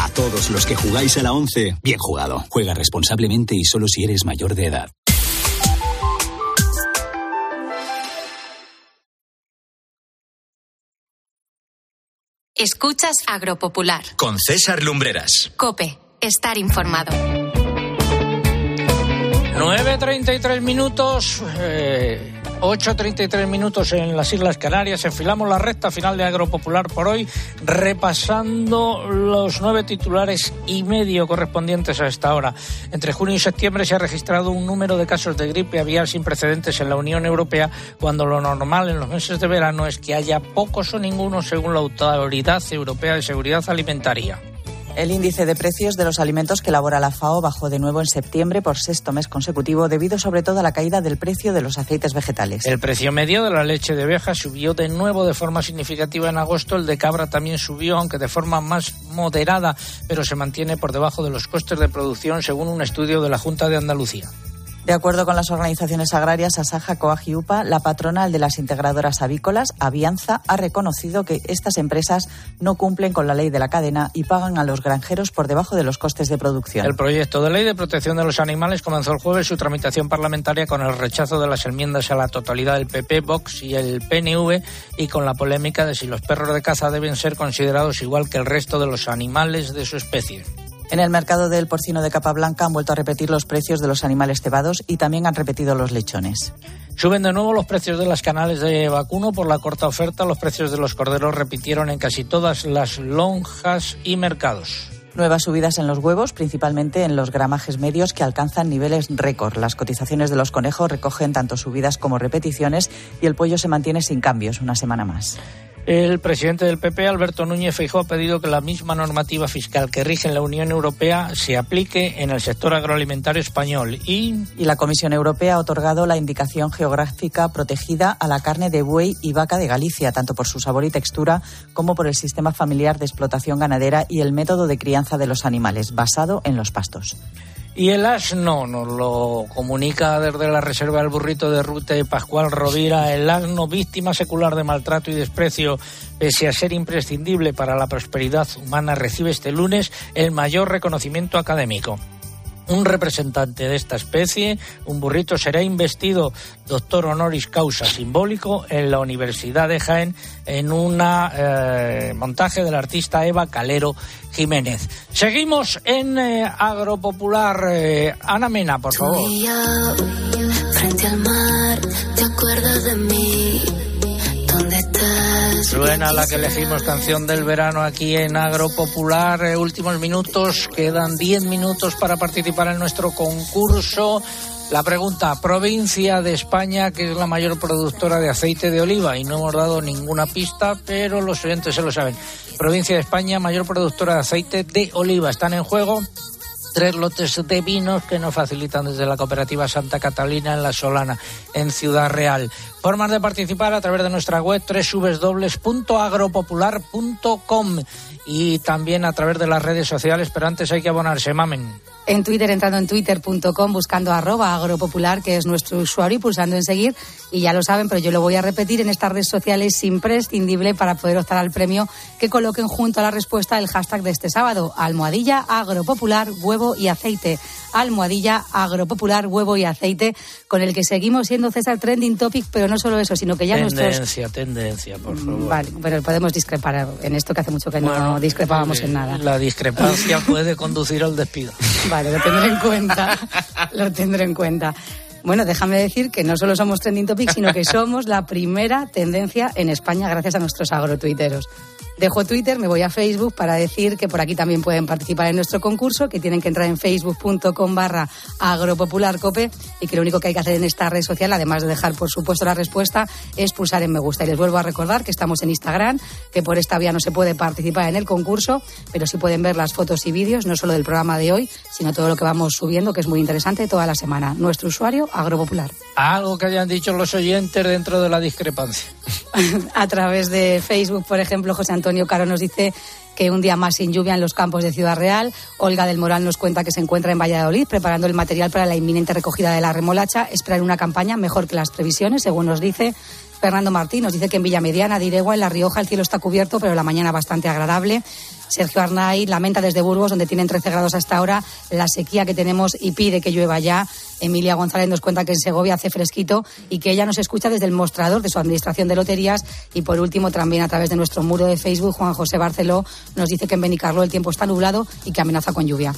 A todos los que jugáis a la once, bien jugado. Juega responsablemente y solo si eres mayor de edad. Escuchas Agropopular. Con César Lumbreras. Cope, estar informado. 9.33 minutos, eh, 8.33 minutos en las Islas Canarias. Enfilamos la recta final de Agropopular por hoy, repasando los nueve titulares y medio correspondientes a esta hora. Entre junio y septiembre se ha registrado un número de casos de gripe aviar sin precedentes en la Unión Europea, cuando lo normal en los meses de verano es que haya pocos o ninguno, según la Autoridad Europea de Seguridad Alimentaria. El índice de precios de los alimentos que elabora la FAO bajó de nuevo en septiembre por sexto mes consecutivo debido sobre todo a la caída del precio de los aceites vegetales. El precio medio de la leche de oveja subió de nuevo de forma significativa en agosto. El de cabra también subió, aunque de forma más moderada, pero se mantiene por debajo de los costes de producción según un estudio de la Junta de Andalucía. De acuerdo con las organizaciones agrarias Asaja, Coag y UPA, la patronal de las integradoras avícolas, Avianza, ha reconocido que estas empresas no cumplen con la ley de la cadena y pagan a los granjeros por debajo de los costes de producción. El proyecto de ley de protección de los animales comenzó el jueves su tramitación parlamentaria con el rechazo de las enmiendas a la totalidad del PP, Vox y el PNV y con la polémica de si los perros de caza deben ser considerados igual que el resto de los animales de su especie. En el mercado del porcino de capa blanca han vuelto a repetir los precios de los animales cebados y también han repetido los lechones. Suben de nuevo los precios de las canales de vacuno por la corta oferta. Los precios de los corderos repitieron en casi todas las lonjas y mercados. Nuevas subidas en los huevos, principalmente en los gramajes medios que alcanzan niveles récord. Las cotizaciones de los conejos recogen tanto subidas como repeticiones y el pollo se mantiene sin cambios una semana más. El presidente del PP, Alberto Núñez Feijóo, ha pedido que la misma normativa fiscal que rige en la Unión Europea se aplique en el sector agroalimentario español y... Y la Comisión Europea ha otorgado la indicación geográfica protegida a la carne de buey y vaca de Galicia, tanto por su sabor y textura como por el sistema familiar de explotación ganadera y el método de crianza de los animales, basado en los pastos. Y el asno nos lo comunica desde la Reserva del Burrito de Rute Pascual Rovira. El asno, víctima secular de maltrato y desprecio, pese a ser imprescindible para la prosperidad humana, recibe este lunes el mayor reconocimiento académico un representante de esta especie, un burrito, será investido doctor honoris causa simbólico en la Universidad de Jaén en un eh, montaje del artista Eva Calero Jiménez. Seguimos en eh, Agropopular. Eh, Ana Mena, por favor. frente al mar, ¿te acuerdas de mí? Suena la que elegimos canción del verano aquí en Agropopular. Eh, últimos minutos, quedan 10 minutos para participar en nuestro concurso. La pregunta, provincia de España, que es la mayor productora de aceite de oliva, y no hemos dado ninguna pista, pero los oyentes se lo saben. Provincia de España, mayor productora de aceite de oliva. Están en juego tres lotes de vinos que nos facilitan desde la cooperativa Santa Catalina en La Solana, en Ciudad Real. Formas de participar a través de nuestra web www.agropopular.com y también a través de las redes sociales, pero antes hay que abonarse, mamen. En Twitter, entrando en twitter.com, buscando arroba agropopular, que es nuestro usuario, y pulsando en seguir. Y ya lo saben, pero yo lo voy a repetir en estas redes sociales imprescindible para poder optar al premio que coloquen junto a la respuesta el hashtag de este sábado, almohadilla agropopular, huevo y aceite. Almohadilla agropopular, huevo y aceite, con el que seguimos siendo César Trending Topic, pero no solo eso, sino que ya tendencia, nuestros... Tendencia, tendencia, por favor. Vale, pero podemos discrepar en esto que hace mucho que no discrepábamos en nada. La discrepancia puede conducir al despido. Vale, lo tendré en cuenta. lo tendré en cuenta. Bueno, déjame decir que no solo somos trending topic, sino que somos la primera tendencia en España gracias a nuestros agrotuiteros. Dejo Twitter, me voy a Facebook para decir que por aquí también pueden participar en nuestro concurso, que tienen que entrar en facebook.com barra agropopularcope y que lo único que hay que hacer en esta red social, además de dejar por supuesto la respuesta, es pulsar en me gusta. Y les vuelvo a recordar que estamos en Instagram, que por esta vía no se puede participar en el concurso, pero sí pueden ver las fotos y vídeos, no solo del programa de hoy, sino todo lo que vamos subiendo, que es muy interesante toda la semana. Nuestro usuario, agropopular. Algo que hayan dicho los oyentes dentro de la discrepancia. a través de Facebook, por ejemplo, José Antonio Caro nos dice que un día más sin lluvia en los campos de Ciudad Real. Olga del Moral nos cuenta que se encuentra en Valladolid preparando el material para la inminente recogida de la remolacha. Esperar una campaña mejor que las previsiones, según nos dice. Fernando Martín nos dice que en Villamediana, Diregua, en La Rioja, el cielo está cubierto, pero la mañana bastante agradable. Sergio Arnay lamenta desde Burgos, donde tienen 13 grados hasta ahora, la sequía que tenemos y pide que llueva ya. Emilia González nos cuenta que en Segovia hace fresquito y que ella nos escucha desde el mostrador de su administración de loterías. Y por último, también a través de nuestro muro de Facebook, Juan José Barceló nos dice que en Benicarlo el tiempo está nublado y que amenaza con lluvia.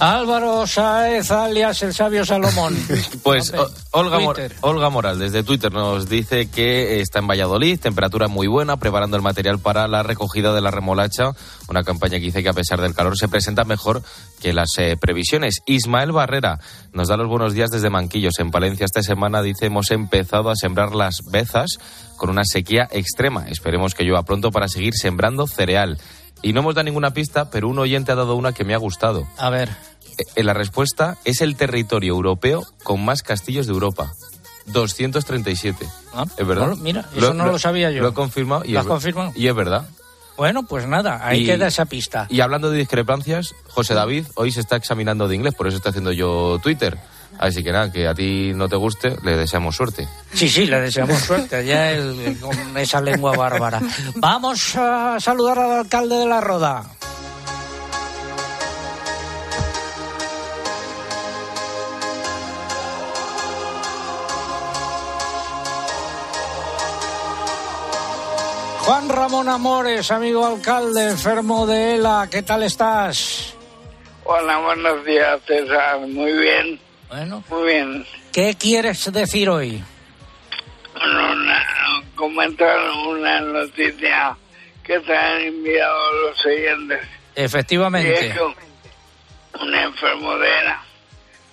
Álvaro Saez, alias el sabio Salomón. Pues Olga, Olga Moral desde Twitter nos dice que está en Valladolid, temperatura muy buena, preparando el material para la recogida de la remolacha, una campaña que dice que a pesar del calor se presenta mejor que las eh, previsiones. Ismael Barrera nos da los buenos días desde Manquillos, en Palencia. Esta semana dice hemos empezado a sembrar las bezas con una sequía extrema. Esperemos que llueva pronto para seguir sembrando cereal. Y no hemos dado ninguna pista, pero un oyente ha dado una que me ha gustado. A ver. Eh, la respuesta es el territorio europeo con más castillos de Europa. 237. Ah, ¿Es verdad? mira, eso no lo sabía yo. Lo he confirmado. Y ¿Lo es, has confirmado? Y es verdad. Bueno, pues nada, ahí Y- queda esa pista. Y hablando de discrepancias, José David hoy se está examinando de inglés, por eso está haciendo yo Twitter. Así que nada, que a ti no te guste, le deseamos suerte. Sí, sí, le deseamos suerte, ya con esa lengua bárbara. Vamos a saludar al alcalde de la Roda. Juan Ramón Amores, amigo alcalde, enfermo de ELA, ¿qué tal estás? Hola, buenos días, César. Muy bien. Bueno. Muy bien. ¿Qué quieres decir hoy? Una, comentar una noticia que te han enviado los oyentes. Efectivamente. un enfermo de ELA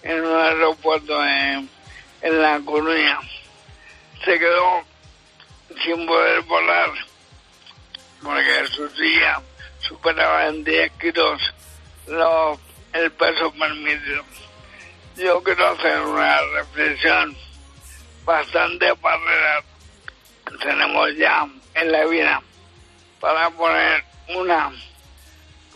en un aeropuerto en, en La Coruña se quedó sin poder volar porque su silla superaba en 10 kilos el peso permitido. Yo quiero hacer una reflexión bastante barrera tenemos ya en la vida para poner una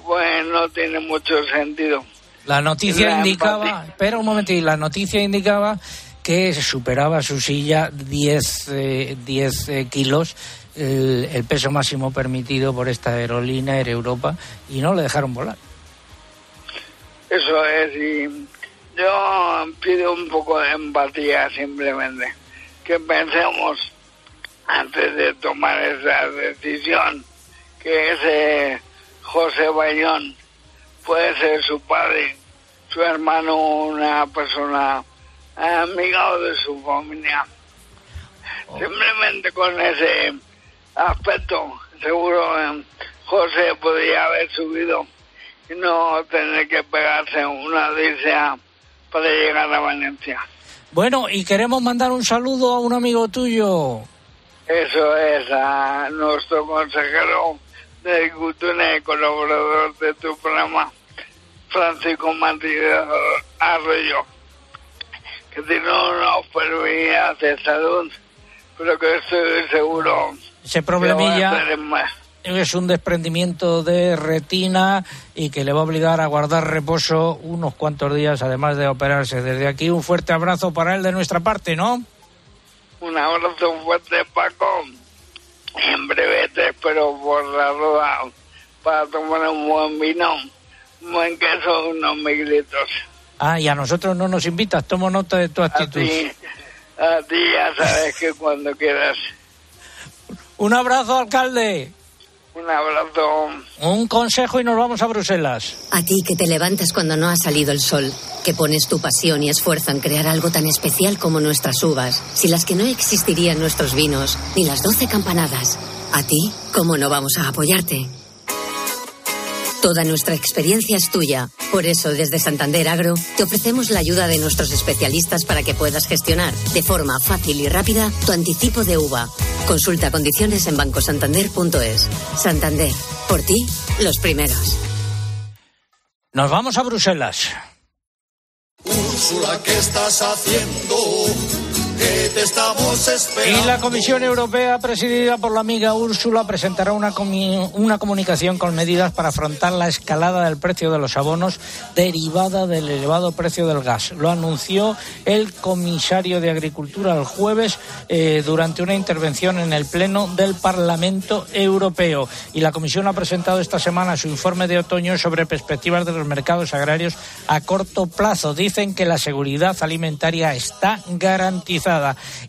pues no tiene mucho sentido. La noticia indicaba, espera un momento, y la noticia indicaba que superaba su silla 10 10 eh, kilos el, peso máximo permitido por esta aerolínea Air Europa y no le dejaron volar. Eso es, y yo pido un poco de empatía simplemente, que pensemos antes de tomar esa decisión que ese José Bayón puede ser su padre, su hermano, una persona amiga de su familia. Oh. Simplemente con ese aspecto. Seguro eh, José podría haber subido y no tener que pegarse una odisea para llegar a Valencia. Bueno, y queremos mandar un saludo a un amigo tuyo. Eso es, a nuestro consejero de Agricultura y colaborador de tu programa, Francisco Martínez Arroyo, que tiene unos problemas de salud, pero que estoy seguro ese problemilla es un desprendimiento de retina y que le va a obligar a guardar reposo unos cuantos días, además de operarse. Desde aquí un fuerte abrazo para él de nuestra parte, ¿no? Un abrazo fuerte, Paco. En breve te espero por la rueda para tomar un buen vino, un buen queso, unos miguelitos. Ah, y a nosotros no nos invitas, tomo nota de tu actitud. a ti ya sabes que cuando quieras. Un abrazo, alcalde. Un abrazo. Un consejo y nos vamos a Bruselas. A ti que te levantas cuando no ha salido el sol, que pones tu pasión y esfuerzo en crear algo tan especial como nuestras uvas, sin las que no existirían nuestros vinos, ni las doce campanadas. A ti, ¿cómo no vamos a apoyarte? Toda nuestra experiencia es tuya. Por eso, desde Santander Agro, te ofrecemos la ayuda de nuestros especialistas para que puedas gestionar de forma fácil y rápida tu anticipo de uva. Consulta condiciones en bancosantander.es. Santander, por ti, los primeros. Nos vamos a Bruselas. Úrsula, ¿qué estás haciendo? Y la Comisión Europea, presidida por la amiga Úrsula, presentará una, una comunicación con medidas para afrontar la escalada del precio de los abonos derivada del elevado precio del gas. Lo anunció el comisario de Agricultura el jueves eh, durante una intervención en el Pleno del Parlamento Europeo. Y la Comisión ha presentado esta semana su informe de otoño sobre perspectivas de los mercados agrarios a corto plazo. Dicen que la seguridad alimentaria está garantizada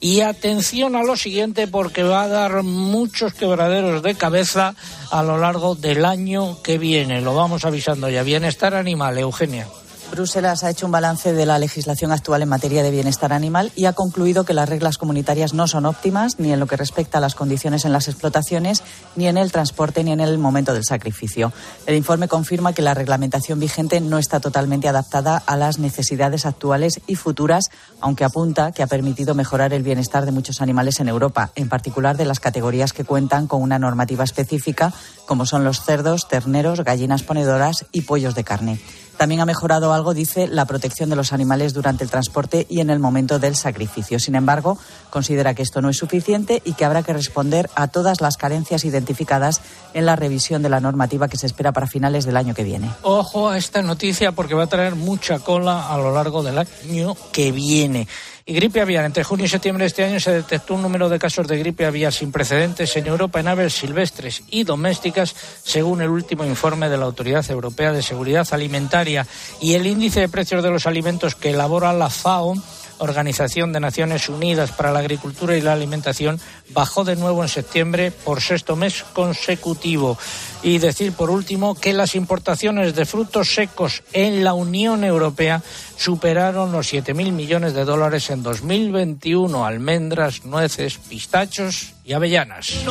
y atención a lo siguiente porque va a dar muchos quebraderos de cabeza a lo largo del año que viene. Lo vamos avisando ya. Bienestar animal, Eugenia. Bruselas ha hecho un balance de la legislación actual en materia de bienestar animal y ha concluido que las reglas comunitarias no son óptimas ni en lo que respecta a las condiciones en las explotaciones, ni en el transporte, ni en el momento del sacrificio. El informe confirma que la reglamentación vigente no está totalmente adaptada a las necesidades actuales y futuras, aunque apunta que ha permitido mejorar el bienestar de muchos animales en Europa, en particular de las categorías que cuentan con una normativa específica, como son los cerdos, terneros, gallinas ponedoras y pollos de carne. También ha mejorado algo, dice, la protección de los animales durante el transporte y en el momento del sacrificio. Sin embargo, considera que esto no es suficiente y que habrá que responder a todas las carencias identificadas en la revisión de la normativa que se espera para finales del año que viene. Ojo a esta noticia porque va a traer mucha cola a lo largo del año que viene. Y gripe aviar. Entre junio y septiembre de este año se detectó un número de casos de gripe aviar sin precedentes en Europa en aves silvestres y domésticas, según el último informe de la Autoridad Europea de Seguridad Alimentaria. Y el índice de precios de los alimentos que elabora la FAO Organización de Naciones Unidas para la Agricultura y la Alimentación, bajó de nuevo en septiembre por sexto mes consecutivo. Y decir, por último, que las importaciones de frutos secos en la Unión Europea superaron los 7.000 millones de dólares en 2021. Almendras, nueces, pistachos y avellanas.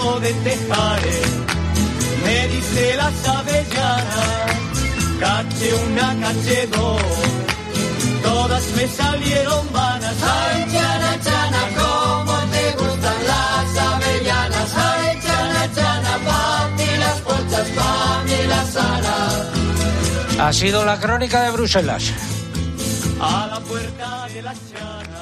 Todas me salieron vanas. Ay, chana, chana, cómo te gustan las avellanas. Ay, chana, chana, pa' ti las ponchas, pa' mí las alas. Ha sido la crónica de Bruselas. A la puerta de la chana.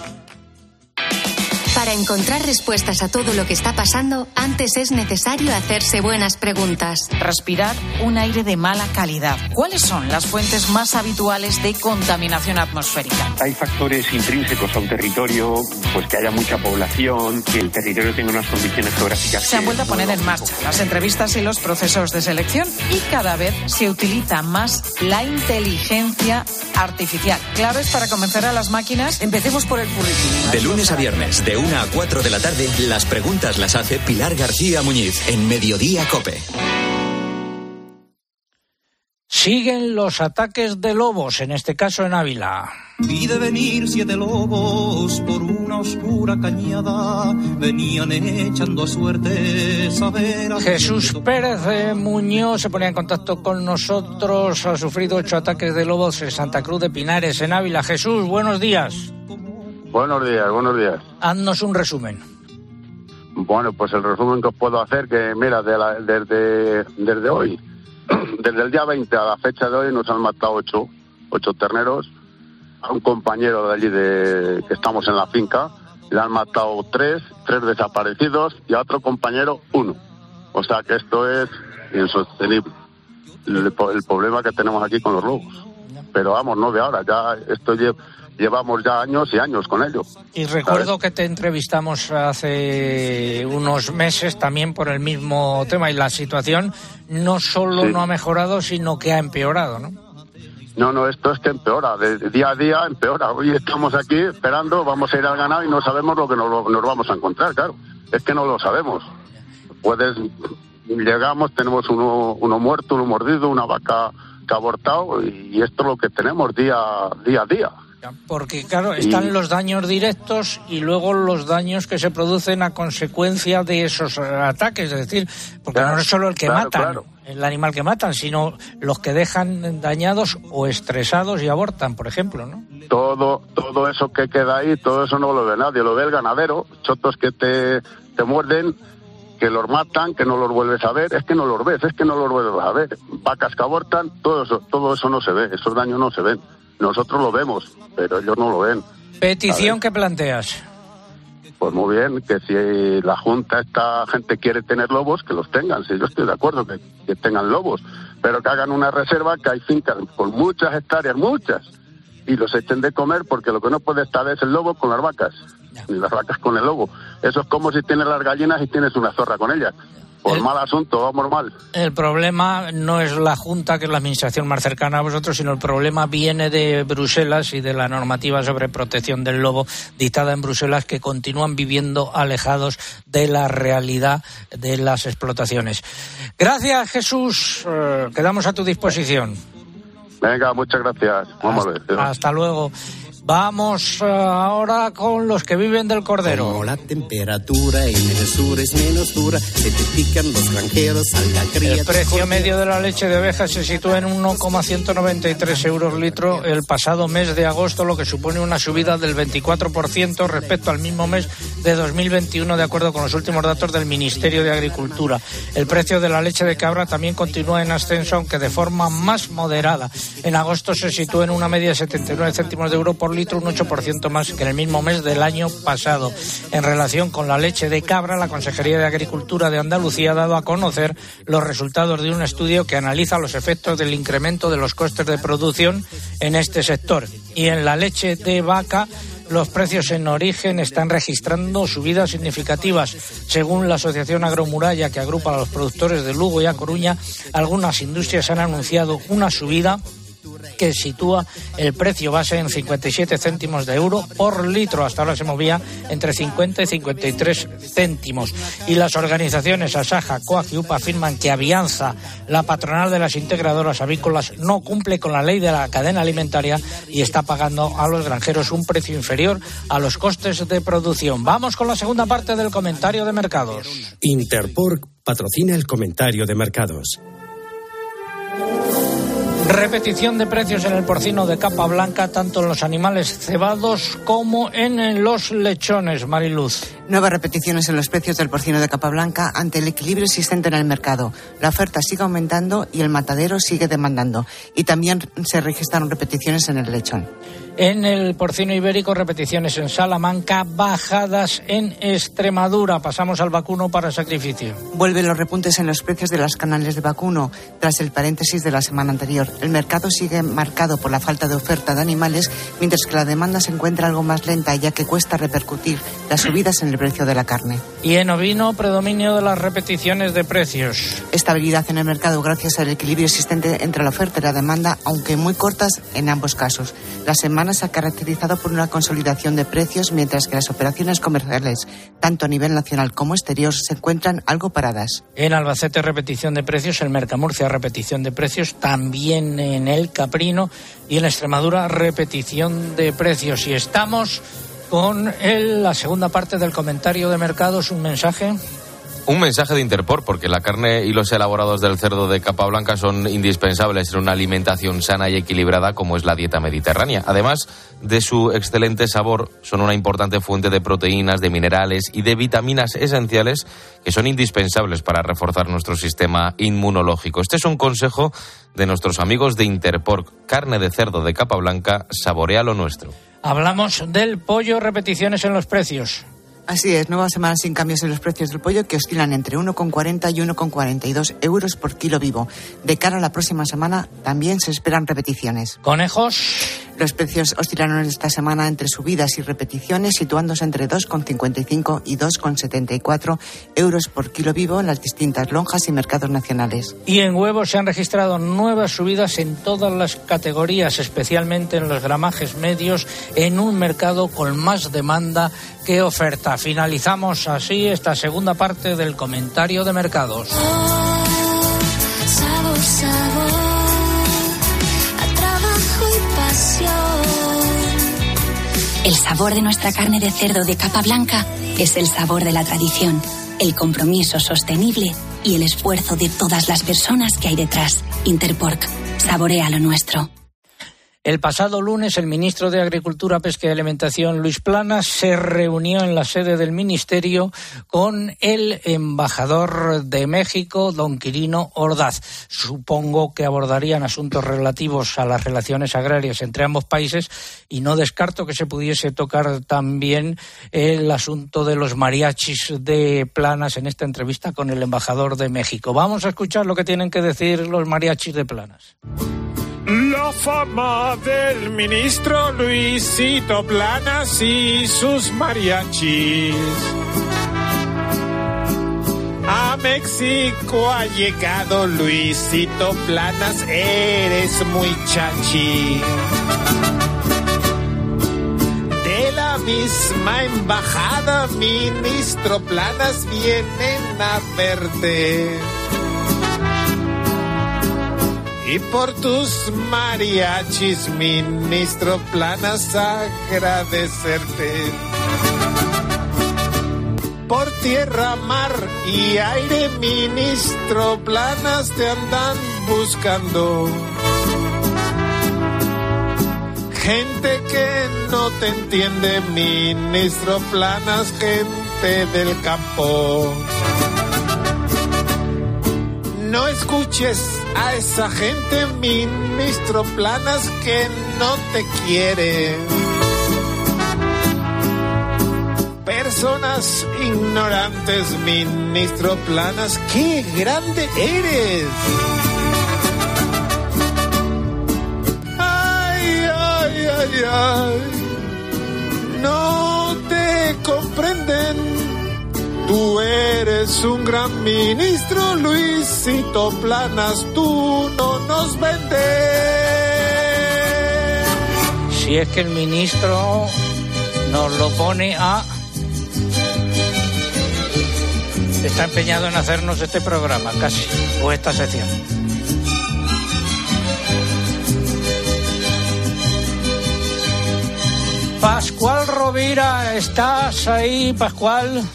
Para encontrar respuestas a todo lo que está pasando, antes es necesario hacerse buenas preguntas. Respirar un aire de mala calidad. ¿Cuáles son las fuentes más habituales de contaminación atmosférica? Hay factores intrínsecos a un territorio, pues que haya mucha población, que el territorio tenga unas condiciones geográficas. Se han vuelto a poner en marcha las entrevistas y los procesos de selección y cada vez se utiliza más la inteligencia artificial. Claves para convencer a las máquinas. Empecemos por el currículum. De lunes a viernes, de 1 a 4 de la tarde, las preguntas las hace Pilar García Muñiz en Mediodía Cope. Siguen los ataques de lobos, en este caso en Ávila. Y de venir siete lobos por una oscura cañada, venían echando a suerte saber. a- Jesús Pérez de Muñoz se ponía en contacto con nosotros. Ha sufrido ocho ataques de lobos en Santa Cruz de Pinares, en Ávila. Jesús, buenos días. Buenos días, buenos días. Haznos un resumen. Bueno, pues el resumen que os puedo hacer, que mira, de la- desde, desde hoy, desde el día 20 a la fecha de hoy nos han matado ocho, ocho terneros. A un compañero de allí de, que estamos en la finca le han matado tres, tres desaparecidos y a otro compañero uno. O sea que esto es insostenible. El, el problema que tenemos aquí con los lobos. Pero vamos, no de ahora, ya esto lle- llevamos ya años y años con ello. Y recuerdo que te entrevistamos hace unos meses también por el mismo tema y la situación no solo Sí. no ha mejorado, sino que ha empeorado, ¿no? No, no, esto es que empeora, de de día a día empeora. Hoy estamos aquí esperando, vamos a ir al ganado y no sabemos lo que nos, nos vamos a encontrar, claro. Es que no lo sabemos. Puedes, llegamos, tenemos uno, uno muerto, uno mordido, una vaca que ha abortado y esto es lo que tenemos día, día a día. Porque, claro, están Y- los daños directos y luego los daños que se producen a consecuencia de esos ataques. Es decir, porque no es solo el que claro, matan, claro. el animal que matan, sino los que dejan dañados o estresados y abortan, por ejemplo, ¿no? Todo, todo eso que queda ahí, todo eso no lo ve nadie, lo ve el ganadero, chotos que te, te muerden, que los matan, que no los vuelves a ver, es que no los ves, es que no los vuelves a ver. Vacas que abortan, todo eso, todo eso no se ve, esos daños no se ven. Nosotros lo vemos, pero ellos no lo ven. Petición que planteas. Pues muy bien, que si la Junta, esta gente quiere tener lobos, que los tengan, si yo estoy de acuerdo que, que tengan lobos, pero que hagan una reserva, que hay fincas con muchas hectáreas, muchas, y los echen de comer, porque lo que no puede estar es el lobo con las vacas, ni las vacas con el lobo. Eso es como si tienes las gallinas y tienes una zorra con ellas. Por mal asunto, vamos mal. El problema no es la Junta, que es la administración más cercana a vosotros, sino el problema viene de Bruselas y de la normativa sobre protección del lobo dictada en Bruselas, que continúan viviendo alejados de la realidad de las explotaciones. Gracias, Jesús. Eh, quedamos a tu disposición. Venga, muchas gracias. Vamos a ver. Hasta luego. Vamos eh, ahora con los que viven del cordero. Como la temperatura en el sur es menos dura, se te pican los granjeros, salga cría. El precio medio de la leche de oveja se sitúa en 1,193 euros litro el pasado mes de agosto, lo que supone una subida del 24% respecto al mismo mes de 2021, de acuerdo con los últimos datos del Ministerio de Agricultura. El precio de la leche de cabra también continúa en ascenso, aunque de forma más moderada. En agosto se sitúa en una media de 79 céntimos de euro por litro, un 8% más que en el mismo mes del año pasado. En relación con la leche de cabra, la Consejería de Agricultura de Andalucía ha dado a conocer los resultados de un estudio que analiza los efectos del incremento de los costes de producción en este sector. Y en la leche de vaca, los precios en origen están registrando subidas significativas. Según la Asociación Agromuralla, que agrupa a los productores de Lugo y A Coruña, algunas industrias han anunciado una subida que sitúa el precio base en 57 céntimos de euro por litro. Hasta ahora se movía entre 50 y 53 céntimos. Y las organizaciones Asaja, COAG y UPA afirman que Avianza, la patronal de las integradoras avícolas, no cumple con la ley de la cadena alimentaria y está pagando a los granjeros un precio inferior a los costes de producción. Vamos con la segunda parte del comentario de mercados. Interpork patrocina el comentario de mercados. Repetición de precios en el porcino de capa blanca, tanto en los animales cebados como en los lechones, Mariluz. Nuevas repeticiones en los precios del porcino de capa blanca ante el equilibrio existente en el mercado. La oferta sigue aumentando y el matadero sigue demandando. Y también se registraron repeticiones en el lechón. En el porcino ibérico, repeticiones en Salamanca, bajadas en Extremadura. Pasamos al vacuno para sacrificio. Vuelven los repuntes en los precios de las canales de vacuno tras el paréntesis de la semana anterior. El mercado sigue marcado por la falta de oferta de animales, mientras que la demanda se encuentra algo más lenta, ya que cuesta repercutir las subidas en el precio de la carne. Y en ovino, predominio de las repeticiones de precios. Estabilidad en el mercado gracias al equilibrio existente entre la oferta y la demanda, aunque muy cortas en ambos casos. La semana se ha caracterizado por una consolidación de precios, mientras que las operaciones comerciales, tanto a nivel nacional como exterior, se encuentran algo paradas. En Albacete, repetición de precios, en Mercamurcia, repetición de precios, también en el Caprino y en Extremadura, repetición de precios. Y estamos con el, la segunda parte del comentario de mercados, un mensaje. Un mensaje de Interpor, porque la carne y los elaborados del cerdo de capa blanca son indispensables en una alimentación sana y equilibrada como es la dieta mediterránea. Además de su excelente sabor, son una importante fuente de proteínas, de minerales y de vitaminas esenciales que son indispensables para reforzar nuestro sistema inmunológico. Este es un consejo de nuestros amigos de Interpor. Carne de cerdo de capa blanca, saborea lo nuestro. Hablamos del pollo, repeticiones en los precios. Así es, nueva semana sin cambios en los precios del pollo que oscilan entre 1,40 y 1,42 euros por kilo vivo. De cara a la próxima semana también se esperan repeticiones. ¿Conejos? Los precios oscilaron esta semana entre subidas y repeticiones, situándose entre 2,55 y 2,74 euros por kilo vivo en las distintas lonjas y mercados nacionales. Y en huevos se han registrado nuevas subidas en todas las categorías, especialmente en los gramajes medios, en un mercado con más demanda que oferta. Finalizamos así esta segunda parte del comentario de mercados. Sabor, sabor, a trabajo y pasión. El sabor de nuestra carne de cerdo de capa blanca es el sabor de la tradición, el compromiso sostenible y el esfuerzo de todas las personas que hay detrás. Interpork, saborea lo nuestro. El pasado lunes, el ministro de Agricultura, Pesca y Alimentación, Luis Planas, se reunió en la sede del ministerio con el embajador de México, don Quirino Ordaz. Supongo que abordarían asuntos relativos a las relaciones agrarias entre ambos países y no descarto que se pudiese tocar también el asunto de los mariachis de Planas en esta entrevista con el embajador de México. Vamos a escuchar lo que tienen que decir los mariachis de Planas. La fama del ministro Luisito Planas y sus mariachis. A México ha llegado Luisito Planas, eres muy chachi. De la misma embajada, ministro Planas, vienen a verte. Y por tus mariachis, ministro, planas agradecerte. Por tierra, mar y aire, ministro, planas te andan buscando. Gente que no te entiende, ministro, planas, gente del campo. No escuches a esa gente, ministro Planas, que no te quiere. Personas ignorantes, ministro Planas, qué grande eres. Ay, ay, ay, ay. No te comprenden. Tú eres un gran ministro, Luisito Planas, tú no nos vendes. Si es que el ministro nos lo pone a... Está empeñado en hacernos este programa, casi, o esta sección. Pascual Rovira, ¿estás ahí, Pascual?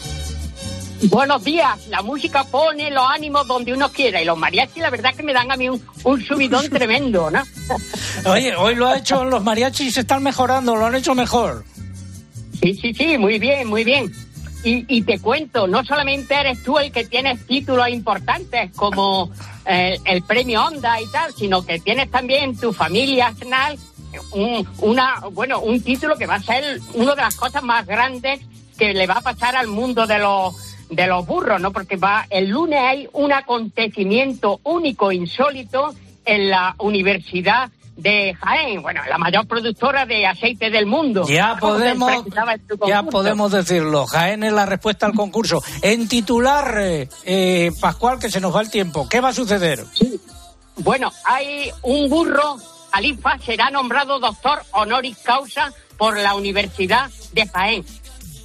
Buenos días. La música pone los ánimos donde uno quiera y los mariachis la verdad que me dan a mí un, un subidón tremendo, ¿no? Oye, hoy lo ha hecho, los mariachis están mejorando, lo han hecho mejor. Sí, sí, sí, muy bien, muy bien. Y, y te cuento, no solamente eres tú el que tienes títulos importantes como el, el premio Onda y tal, sino que tienes también tu familia Arsenal un, una, bueno, un título que va a ser una de las cosas más grandes que le va a pasar al mundo de los de los burros, ¿no? Porque va el lunes hay un acontecimiento único, insólito en la Universidad de Jaén, bueno, la mayor productora de aceite del mundo. Ya podemos, ya podemos decirlo. Jaén es la respuesta al concurso. En titular, eh, Pascual, que se nos va el tiempo. ¿Qué va a suceder? Bueno, hay un burro, Alifa, será nombrado doctor honoris causa por la Universidad de Jaén.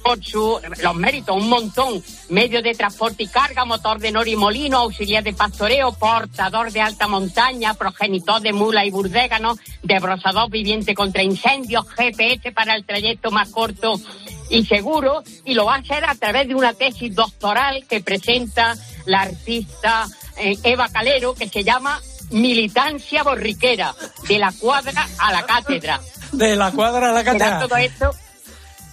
Por su, los méritos, un montón. Medio de transporte y carga, motor de nori y molino, auxiliar de pastoreo, portador de alta montaña, progenitor de mula y burdégano, desbrozador viviente contra incendios, GPS para el trayecto más corto y seguro, y lo va a hacer a través de una tesis doctoral que presenta la artista eh, Eva Calero, que se llama Militancia Borriquera, de la cuadra a la cátedra. De la cuadra a la cátedra. todo esto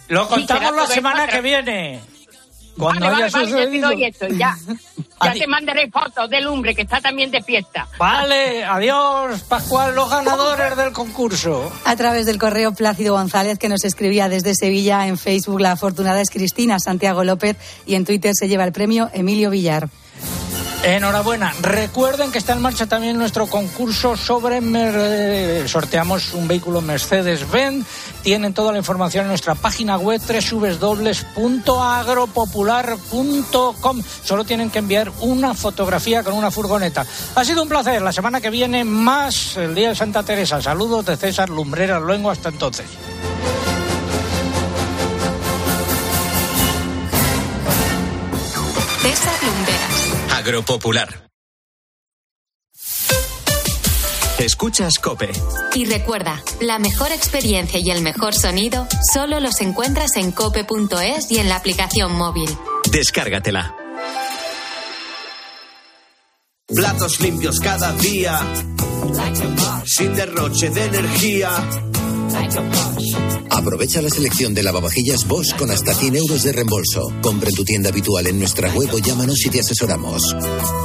Lo contamos la semana que viene. Cuando vale, haya vale, vale, ya te esto, ya. Ya te mandaré fotos del hombre que está también de fiesta. Vale, adiós, Pascual, los ganadores del concurso. A través del correo Plácido González, que nos escribía desde Sevilla en Facebook, la afortunada es Cristina Santiago López y en Twitter se lleva el premio Emilio Villar. Enhorabuena. Recuerden que está en marcha también nuestro concurso sobre... Mer- eh, sorteamos un vehículo Mercedes-Benz. Tienen toda la información en nuestra página web www.agropopular.com. Solo tienen que enviar una fotografía con una furgoneta. Ha sido un placer. La semana que viene más el Día de Santa Teresa. Saludos de César Lumbreras Luengo. Hasta entonces. Agropopular. Escuchas Cope. Y recuerda, la mejor experiencia y el mejor sonido solo los encuentras en cope.es y en la aplicación móvil. Descárgatela. Platos limpios cada día, sin derroche de energía. Aprovecha la selección de lavavajillas Bosch con hasta 100 euros de reembolso. Compra en tu tienda habitual en nuestra web o llámanos y te asesoramos.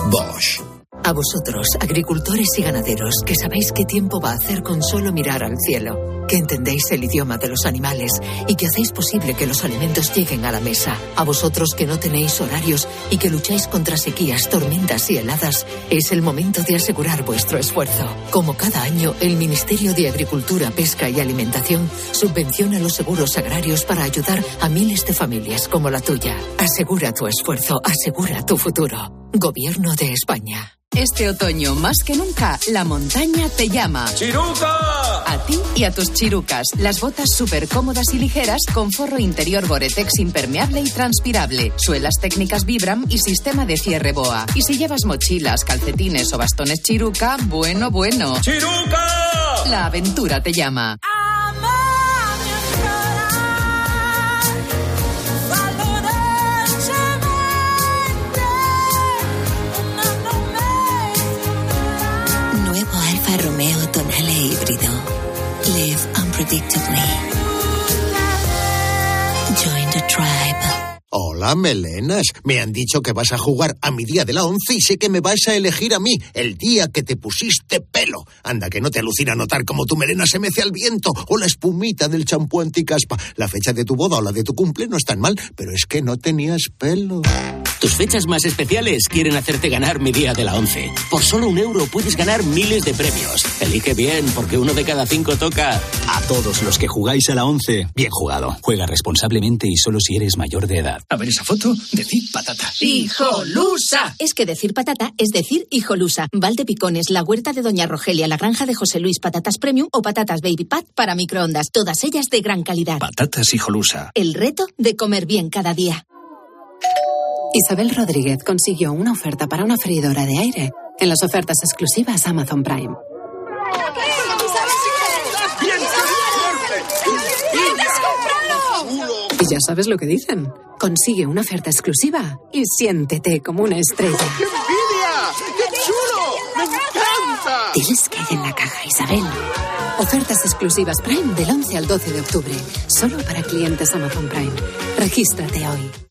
Bosch. A vosotros, agricultores y ganaderos, que sabéis qué tiempo va a hacer con solo mirar al cielo, que entendéis el idioma de los animales y que hacéis posible que los alimentos lleguen a la mesa. A vosotros que no tenéis horarios y que lucháis contra sequías, tormentas y heladas, es el momento de asegurar vuestro esfuerzo. Como cada año, el Ministerio de Agricultura, Pesca y Alimentación subvenciona los seguros agrarios para ayudar a miles de familias como la tuya. Asegura tu esfuerzo, asegura tu futuro. Gobierno de España. Este otoño, más que nunca, la montaña te llama. ¡Chiruca! A ti y a tus chirucas. Las botas súper cómodas y ligeras con forro interior Boretex impermeable y transpirable, suelas técnicas Vibram y sistema de cierre BOA. Y si llevas mochilas, calcetines o bastones chiruca, bueno, bueno. ¡Chiruca! La aventura te llama. Nuevo híbrido. Live unpredictably. Join the tribe. Hola, melenas. Me han dicho que vas a jugar a mi día de la once y sé que me vas a elegir a mí, el día que te pusiste pelo. Anda, que no te alucina notar cómo tu melena se mece al viento o la espumita del champú anticaspa. La fecha de tu boda o la de tu cumple no es tan mal, pero es que no tenías pelo. Tus fechas más especiales quieren hacerte ganar mi día de la once. Por solo un euro puedes ganar miles de premios. Elige bien, porque uno de cada cinco toca. A todos los que jugáis a la once, bien jugado. Juega responsablemente y solo si eres mayor de edad. A ver esa foto, decir patata. ¡Hijolusa! Es que decir patata es decir hijolusa. Valde Picones, la huerta de Doña Rogelia, la granja de José Luis, patatas premium o patatas baby pat para microondas. Todas ellas de gran calidad. Patatas hijolusa. El reto de comer bien cada día. Isabel Rodríguez consiguió una oferta para una freidora de aire en las ofertas exclusivas Amazon Prime. Y ya sabes lo que dicen. Consigue una oferta exclusiva y siéntete como una estrella. ¡Qué envidia! ¡Qué chulo! ¡Me encanta! Diles que hay en la caja, Isabel. Ofertas exclusivas Prime del 11 al 12 de octubre. Solo para clientes Amazon Prime. Regístrate hoy.